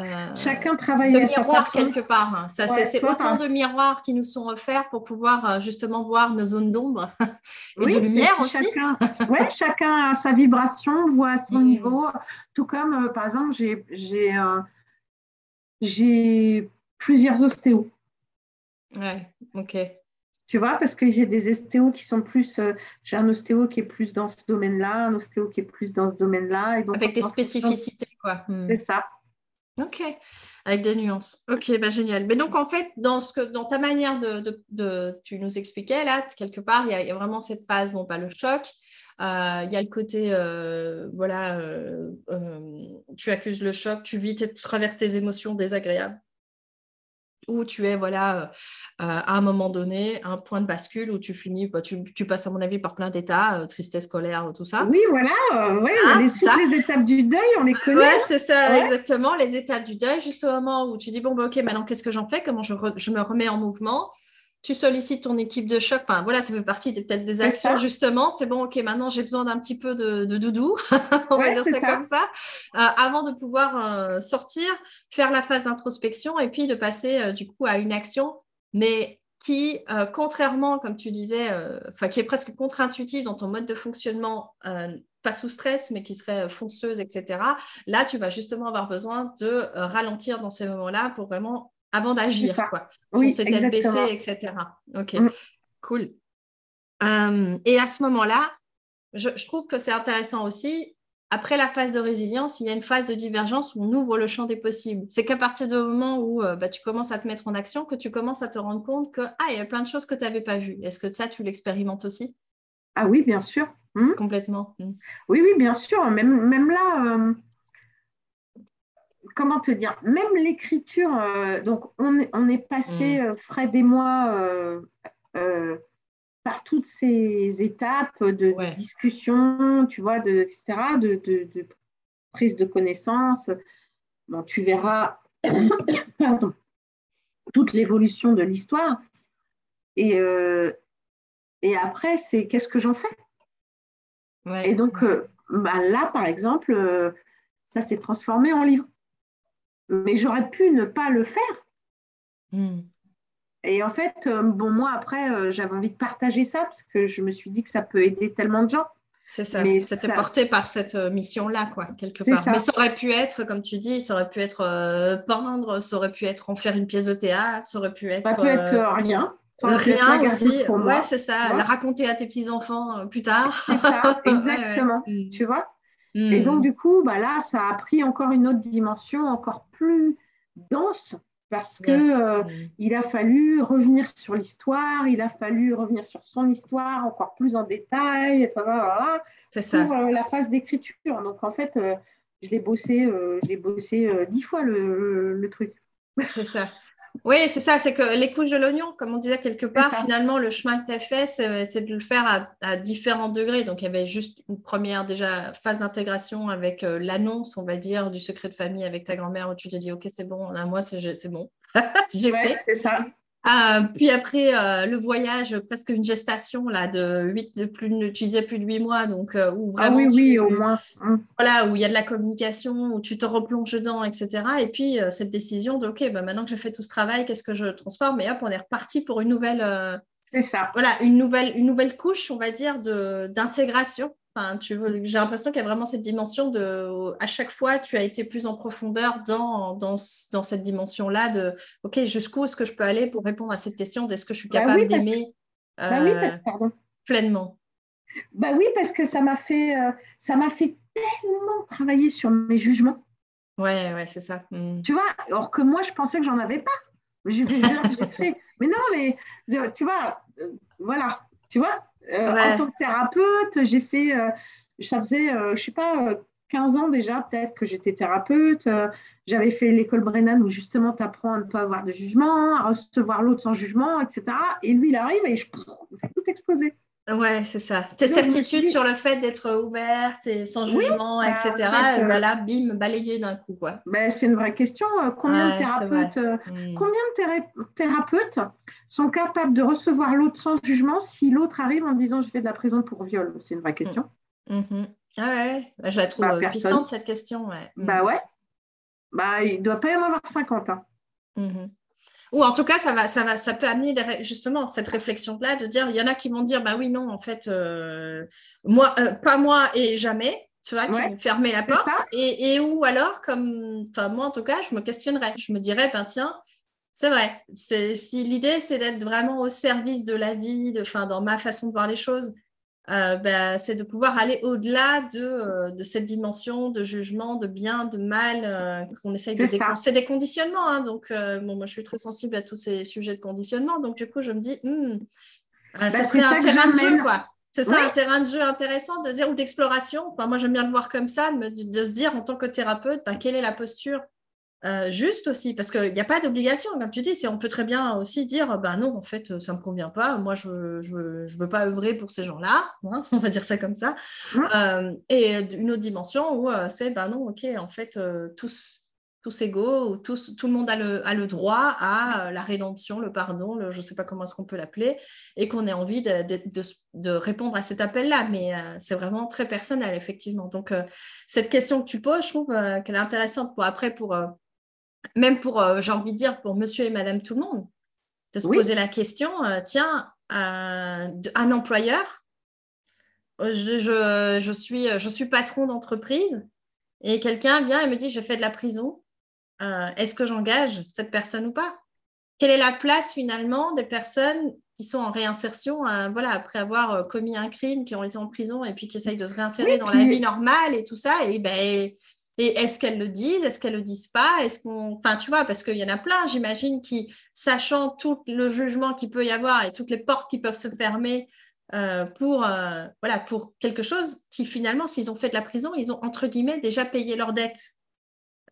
Euh, chacun travaille à sa façon. quelque part. Hein. Ça, c'est autant de miroirs qui nous sont offerts pour pouvoir euh, justement voir nos zones d'ombre et de lumière aussi. Chacun, ouais, chacun a sa vibration, voit à son mmh. niveau. Tout comme, par exemple, j'ai j'ai plusieurs ostéos. Ouais, ok. Tu vois, parce que j'ai des ostéos qui sont plus. Euh, j'ai un ostéo qui est plus dans ce domaine-là, un ostéo qui est plus dans ce domaine-là. Avec des spécificités, quoi. Hmm. C'est ça. Ok, avec des nuances. Ok, bah génial. Mais donc en fait, dans, ce que, dans ta manière de, de, tu nous expliquais là, quelque part, il y, a, vraiment cette phase, bon, pas le choc. Euh, il y a le côté, euh, voilà, tu accuses le choc, tu vis, tu traverses tes émotions désagréables où tu es voilà euh, à un moment donné un point de bascule où tu finis bah, tu, passes à mon avis par plein d'états euh, tristesse colère tout ça. Oui voilà euh, ouais, ah, les, toutes les étapes du deuil on les connaît ouais c'est ça exactement les étapes du deuil juste au moment où tu dis bon bah, ok maintenant qu'est-ce que j'en fais? Comment je, je, me remets en mouvement? Tu sollicites ton équipe de choc. Enfin, voilà, ça fait partie peut-être des actions, justement. C'est bon, ok, maintenant j'ai besoin d'un petit peu de, doudou, on va dire ça, comme ça, euh, avant de pouvoir euh, sortir, faire la phase d'introspection et puis de passer euh, du coup à une action, mais qui, contrairement, comme tu disais, enfin, qui est presque contre-intuitive dans ton mode de fonctionnement, pas sous stress, mais qui serait fonceuse, etc. Là, tu vas justement avoir besoin de ralentir dans ces moments-là pour vraiment avant d'agir, quoi. Oui, tête baissée, etc. Ok, mm. cool. Euh, et à ce moment-là, je, trouve que c'est intéressant aussi. Après la phase de résilience, il y a une phase de divergence où on ouvre le champ des possibles. C'est qu'à partir du moment où euh, bah, tu commences à te mettre en action, que tu commences à te rendre compte que ah, il y a plein de choses que tu n'avais pas vues. Est-ce que ça, tu l'expérimentes aussi? Ah oui, bien sûr. Hmm? Complètement. Hmm. Oui, oui, bien sûr. Même, même là, euh, comment te dire, même l'écriture, euh, donc on, est passé, mm. euh, Fred et moi, euh, par toutes ces étapes de, discussion, tu vois, de, etc., de, prise de connaissance. Bon, tu verras, pardon, toute l'évolution de l'histoire. Et, et après, c'est qu'est-ce que j'en fais? Et donc, bah, là, par exemple, ça s'est transformé en livre mais j'aurais pu ne pas le faire. Hmm. Et en fait, euh, bon, moi, après, euh, j'avais envie de partager ça parce que je me suis dit que ça peut aider tellement de gens. C'est ça, mais c'était porté par cette euh, mission-là, quoi, quelque part. Mais ça aurait pu être, comme tu dis, ça aurait pu être peindre, ça aurait pu être en faire une pièce de théâtre, ça aurait pu être. Ça peut être rien. Rien aussi, ouais, c'est ça, la raconter à tes petits-enfants plus tard. Ça, exactement, hmm. tu vois? Et donc, hmm. du coup, bah là, ça a pris encore une autre dimension encore plus dense parce qu'il euh, il a fallu revenir sur l'histoire, il a fallu revenir sur son histoire encore plus en détail, etc. C'est ça. Pour euh, la phase d'écriture. Donc, en fait, euh, je l'ai bossé, j'ai bossé dix fois le, le truc. C'est ça. Oui, c'est ça, c'est que les couches de l'oignon, comme on disait quelque part, finalement, le chemin que tu as fait, c'est de le faire à, différents degrés. Donc, il y avait juste une première déjà phase d'intégration avec euh, l'annonce, on va dire, du secret de famille avec ta grand-mère où tu te dis, OK, c'est bon, un mois, c'est bon. J'ai fait. C'est ça. Euh, puis après, euh, le voyage, presque une gestation là, de 8, de plus, tu disais plus de 8 mois, donc euh, où vraiment. Ah oui, oui, au moins. Mmh. Voilà, où il y a de la communication, où tu te replonges dedans, etc. Et puis cette décision de, OK, bah, maintenant que j'ai fait tout ce travail, qu'est-ce que je transforme? Et hop, on est reparti pour une nouvelle. C'est ça. Voilà, une nouvelle, une nouvelle couche, on va dire, d'intégration j'ai l'impression qu'il y a vraiment cette dimension de, à chaque fois, tu as été plus en profondeur dans, dans, dans cette dimension-là de, OK, jusqu'où est-ce que je peux aller pour répondre à cette question d'est-ce que je suis bah capable d'aimer bah euh, pleinement Bah oui, parce que ça m'a fait, euh, ça m'a fait tellement travailler sur mes jugements. Ouais, ouais, c'est ça. Hmm. Tu vois, alors que moi, je pensais que j'en avais pas. J'ai fait, mais non, mais tu vois, euh, voilà, tu vois, euh, en tant que thérapeute, j'ai fait, euh, ça faisait, je euh, je sais pas, 15 ans déjà peut-être que j'étais thérapeute. J'avais fait l'école Brennan où justement tu apprends à ne pas avoir de jugement, à recevoir l'autre sans jugement, etc. Et lui, il arrive et je fais tout exploser. Ouais, c'est ça. Tes certitudes sur le fait d'être ouverte et sans jugement, bah, etc. voilà, bim, balayé d'un coup. Quoi. Ben, c'est une vraie question. Combien, de thérapeutes, hmm. combien de thérapeutes sont capables de recevoir l'autre sans jugement si l'autre arrive en disant je fais de la prison pour viol? C'est une vraie question. Mm. Mm-hmm. Ah ouais, bah, je la trouve bah, puissante cette question. Ouais. Bah ouais. Bah, il ne doit pas y en avoir 50. Hein. Mm-hmm. Ou en tout cas, ça, va, ça, va, ça peut amener justement cette réflexion-là de dire, il y en a qui vont dire, bah oui, non, en fait, euh, moi, euh, pas moi et jamais. tu vois, qui vont fermer la porte. Et, et où alors, comme, enfin, moi en tout cas, je me questionnerais. Je me dirais, ben tiens, c'est vrai. Si l'idée, c'est d'être vraiment au service de la vie, de, dans ma façon de voir les choses, euh, ben, c'est de pouvoir aller au-delà de, euh, de, cette dimension de jugement, de bien, de mal, euh, qu'on essaye de C'est des conditionnements. Hein, donc, bon, moi, je suis très sensible à tous ces sujets de conditionnement. Donc, du coup, je me dis, hmm, bah, ça serait un terrain de jeu, quoi. C'est ça, un terrain de jeu intéressant de dire ou d'exploration. moi, j'aime bien le voir comme ça, de, de, se dire en tant que thérapeute, bah, quelle est la posture euh, juste aussi, parce qu'il n'y a pas d'obligation, comme tu dis, on peut très bien aussi dire, bah non, en fait, ça ne me convient pas, moi, je ne je, je veux pas œuvrer pour ces gens-là, hein, on va dire ça comme ça. Euh, et une autre dimension où euh, c'est, bah non, ok, en fait, tous, tous égaux, tous, tout le monde a le, a le droit à la rédemption, le pardon, le, je ne sais pas comment est-ce qu'on peut l'appeler, et qu'on ait envie de, de, de, répondre à cet appel-là, mais c'est vraiment très personnel, effectivement. Donc, cette question que tu poses, je trouve qu'elle est intéressante pour après, pour même pour, euh, j'ai envie de dire, pour monsieur et madame tout le monde, de se poser la question, euh, tiens, euh, un employeur, je, je, suis, je suis patron d'entreprise et quelqu'un vient et me dit, j'ai fait de la prison, est-ce que j'engage cette personne ou pas? Quelle est la place finalement des personnes qui sont en réinsertion voilà, après avoir commis un crime, qui ont été en prison et puis qui essayent de se réinsérer dans la vie normale et tout ça et ben, et est-ce qu'elles le disent? Est-ce qu'elles le disent pas? Est-ce qu'on, enfin, tu vois, parce qu'il y en a plein, j'imagine, qui, sachant tout le jugement qu'il peut y avoir et toutes les portes qui peuvent se fermer euh, pour, euh, voilà, pour quelque chose qui finalement, s'ils ont fait de la prison, ils ont entre guillemets déjà payé leur dette.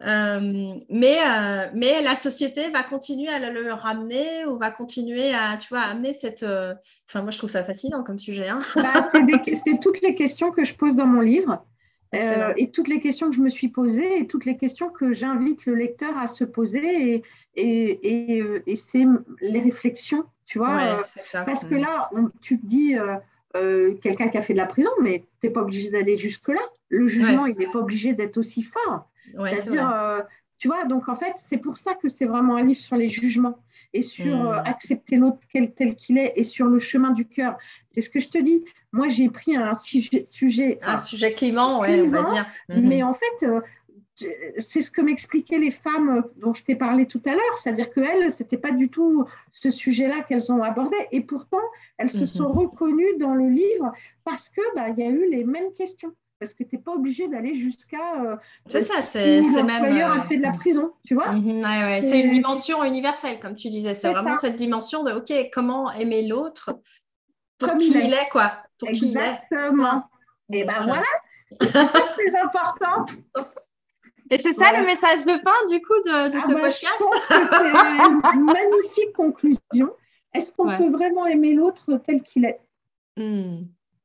Euh, mais, mais la société va continuer à le ramener ou va continuer à, tu vois, amener cette. Enfin, moi, je trouve ça fascinant comme sujet. Hein. Bah, c'est toutes les questions que je pose dans mon livre. Euh, et toutes les questions que je me suis posées et toutes les questions que j'invite le lecteur à se poser et, et, et, euh, c'est les réflexions, tu vois. Euh, parce que mm. là, tu te dis quelqu'un qui a fait de la prison, mais tu n'es pas obligé d'aller jusque-là. Le jugement, il n'est pas obligé d'être aussi fort. C'est-à-dire, tu vois, donc en fait, c'est pour ça que c'est vraiment un livre sur les jugements et sur mm. accepter l'autre tel qu'il est et sur le chemin du cœur. C'est ce que je te dis. Moi, j'ai pris un sujet. un sujet clivant, ouais, on va dire. Mhm. Mais en fait, euh, c'est ce que m'expliquaient les femmes dont je t'ai parlé tout à l'heure. C'est-à-dire qu'elles, ce n'était pas du tout ce sujet-là qu'elles ont abordé. Et pourtant, elles se mhm. sont reconnues dans le livre parce qu'il bah, y a eu les mêmes questions parce que tu n'es pas obligé d'aller jusqu'à. Euh, c'est ça, c'est même. L'employeur a fait de la euh, prison, tu vois. Mhm, c'est une dimension universelle, comme tu disais. C'est vraiment cette dimension de OK, comment aimer l'autre pour qui il est, quoi. Exactement. Et ben voilà, c'est important. Et c'est ça le message de fin du coup de, ah ce bah, podcast? c'est une magnifique conclusion. Est-ce qu'on peut vraiment aimer l'autre tel qu'il est?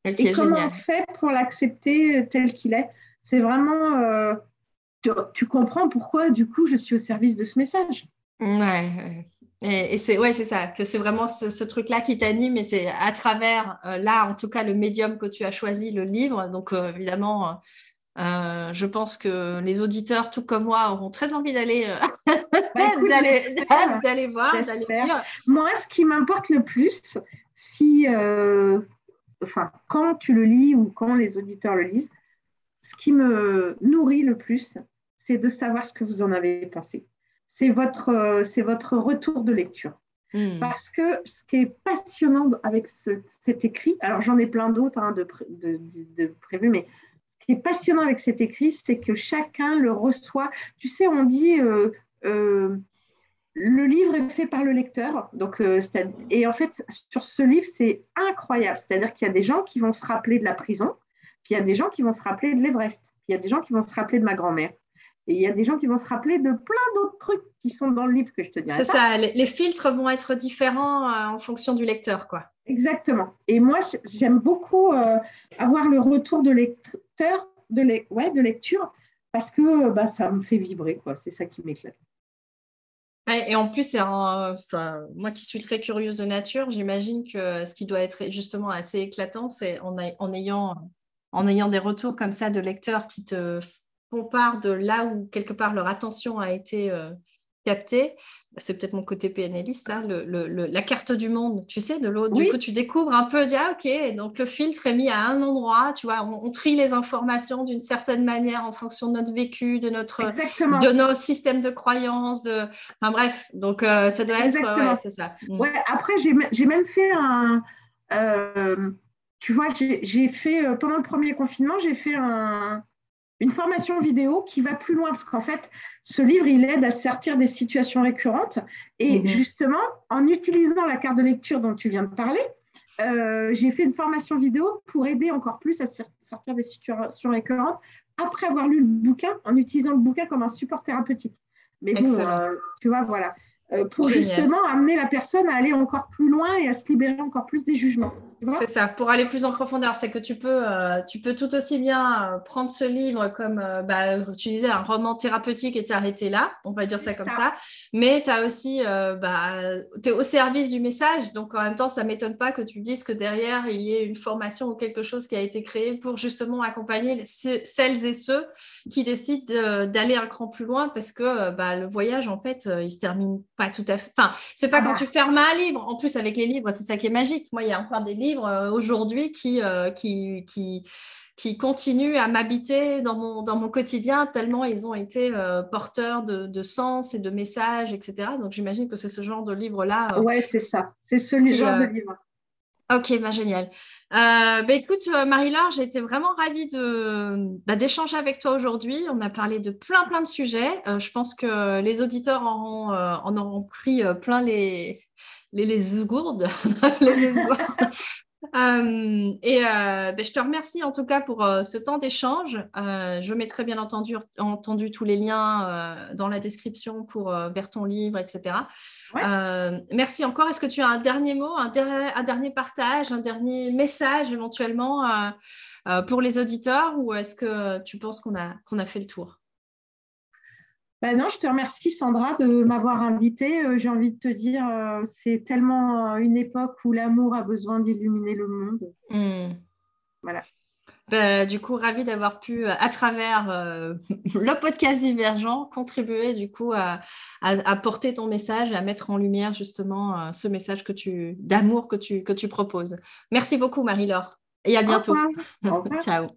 Et comment on fait pour l'accepter tel qu'il est? C'est vraiment, euh, tu, comprends pourquoi du coup je suis au service de ce message? Ouais, et, c'est ouais, c'est ça, que c'est vraiment ce, truc-là qui t'anime et c'est à travers, euh, là, en tout cas, le médium que tu as choisi, le livre. Donc, euh, évidemment, euh, je pense que les auditeurs, tout comme moi, auront très envie d'aller bah, d'aller voir, d'aller lire. Moi, ce qui m'importe le plus, si, enfin, quand tu le lis ou quand les auditeurs le lisent, ce qui me nourrit le plus, c'est de savoir ce que vous en avez pensé c'est votre, euh, c'est votre retour de lecture. Hmm. Parce que ce qui est passionnant avec cet écrit, alors j'en ai plein d'autres hein, de, de, prévus, mais ce qui est passionnant avec cet écrit, c'est que chacun le reçoit. Tu sais, on dit euh, euh, le livre est fait par le lecteur. Donc, et en fait, sur ce livre, c'est incroyable. C'est-à-dire qu'il y a des gens qui vont se rappeler de la prison, puis il y a des gens qui vont se rappeler de l'Everest, puis il y a des gens qui vont se rappeler de ma grand-mère. Et il y a des gens qui vont se rappeler de plein d'autres trucs qui sont dans le livre que je te dirai. C'est ça, les, filtres vont être différents euh, en fonction du lecteur. quoi. Exactement. Et moi, j'aime beaucoup euh, avoir le retour de lecteur, de, ouais, de lecture, parce que bah, ça me fait vibrer. quoi. C'est ça qui m'éclate. Et en plus, enfin, moi qui suis très curieuse de nature, j'imagine que ce qui doit être justement assez éclatant, c'est en, ayant, en ayant des retours comme ça de lecteurs qui te part de là où quelque part leur attention a été, euh, capté, c'est peut-être mon côté PNListe, la carte du monde, tu sais, de l'autre. Du coup, tu découvres un peu, ah, ok, donc le filtre est mis à un endroit, tu vois, on, trie les informations d'une certaine manière en fonction de notre vécu, de, notre, de nos systèmes de croyances, de... enfin bref, donc euh, ça doit être, c'est ça. Mm. Ouais, après, j'ai même fait un... Euh, tu vois, j'ai fait, euh, pendant le premier confinement, j'ai fait un, une formation vidéo qui va plus loin, parce qu'en fait, ce livre, il aide à sortir des situations récurrentes. Et mhm. justement, en utilisant la carte de lecture dont tu viens de parler, euh, j'ai fait une formation vidéo pour aider encore plus à sortir des situations récurrentes après avoir lu le bouquin, en utilisant le bouquin comme un support thérapeutique. Mais bon, euh, tu vois, voilà. Euh, pour justement amener la personne à aller encore plus loin et à se libérer encore plus des jugements. C'est ça, pour aller plus en profondeur, c'est que tu peux, euh, tu peux tout aussi bien euh, prendre ce livre comme, bah, tu disais, un roman thérapeutique et t'arrêter là, on va dire ça comme ça, mais tu as aussi, bah, tu es au service du message, donc en même temps, ça ne m'étonne pas que tu dises que derrière, il y ait une formation ou quelque chose qui a été créé pour justement accompagner celles et ceux qui décident d'aller un cran plus loin parce que bah, le voyage, en fait, il se termine pas tout à fait. Enfin, c'est pas ah quand bah. tu fermes un livre. En plus, avec les livres, c'est ça qui est magique. Moi, il y a encore des livres euh, aujourd'hui qui, euh, qui, qui, qui, continuent à m'habiter dans mon, dans mon quotidien tellement ils ont été euh, porteurs de, de, sens et de messages, etc. Donc, j'imagine que c'est ce genre de livre-là. ouais, c'est ça. C'est ce genre de livre. Ok, bah, génial. Euh, bah, écoute, euh, Marie-Laure, j'ai été vraiment ravie de, bah, d'échanger avec toi aujourd'hui. On a parlé de plein, plein de sujets. Euh, je pense que les auditeurs en auront pris plein les, les, euh, et euh, ben, je te remercie en tout cas pour euh, ce temps d'échange. je mettrai bien entendu, entendu tous les liens dans la description pour vers ton livre, etc. merci encore. Est-ce que tu as un dernier mot, un, un, dernier partage, un dernier message éventuellement pour les auditeurs ou est-ce que tu penses qu'on a, qu'on a fait le tour? Ben non, je te remercie Sandra de m'avoir invitée. Euh, j'ai envie de te dire, euh, c'est tellement euh, une époque où l'amour a besoin d'illuminer le monde. Hmm. Voilà. Ben, du coup, ravie d'avoir pu, à travers le podcast Divergent, contribuer du coup à, porter ton message et à mettre en lumière justement ce message que tu d'amour que tu, que tu proposes. Merci beaucoup Marie-Laure et à bientôt. Ciao.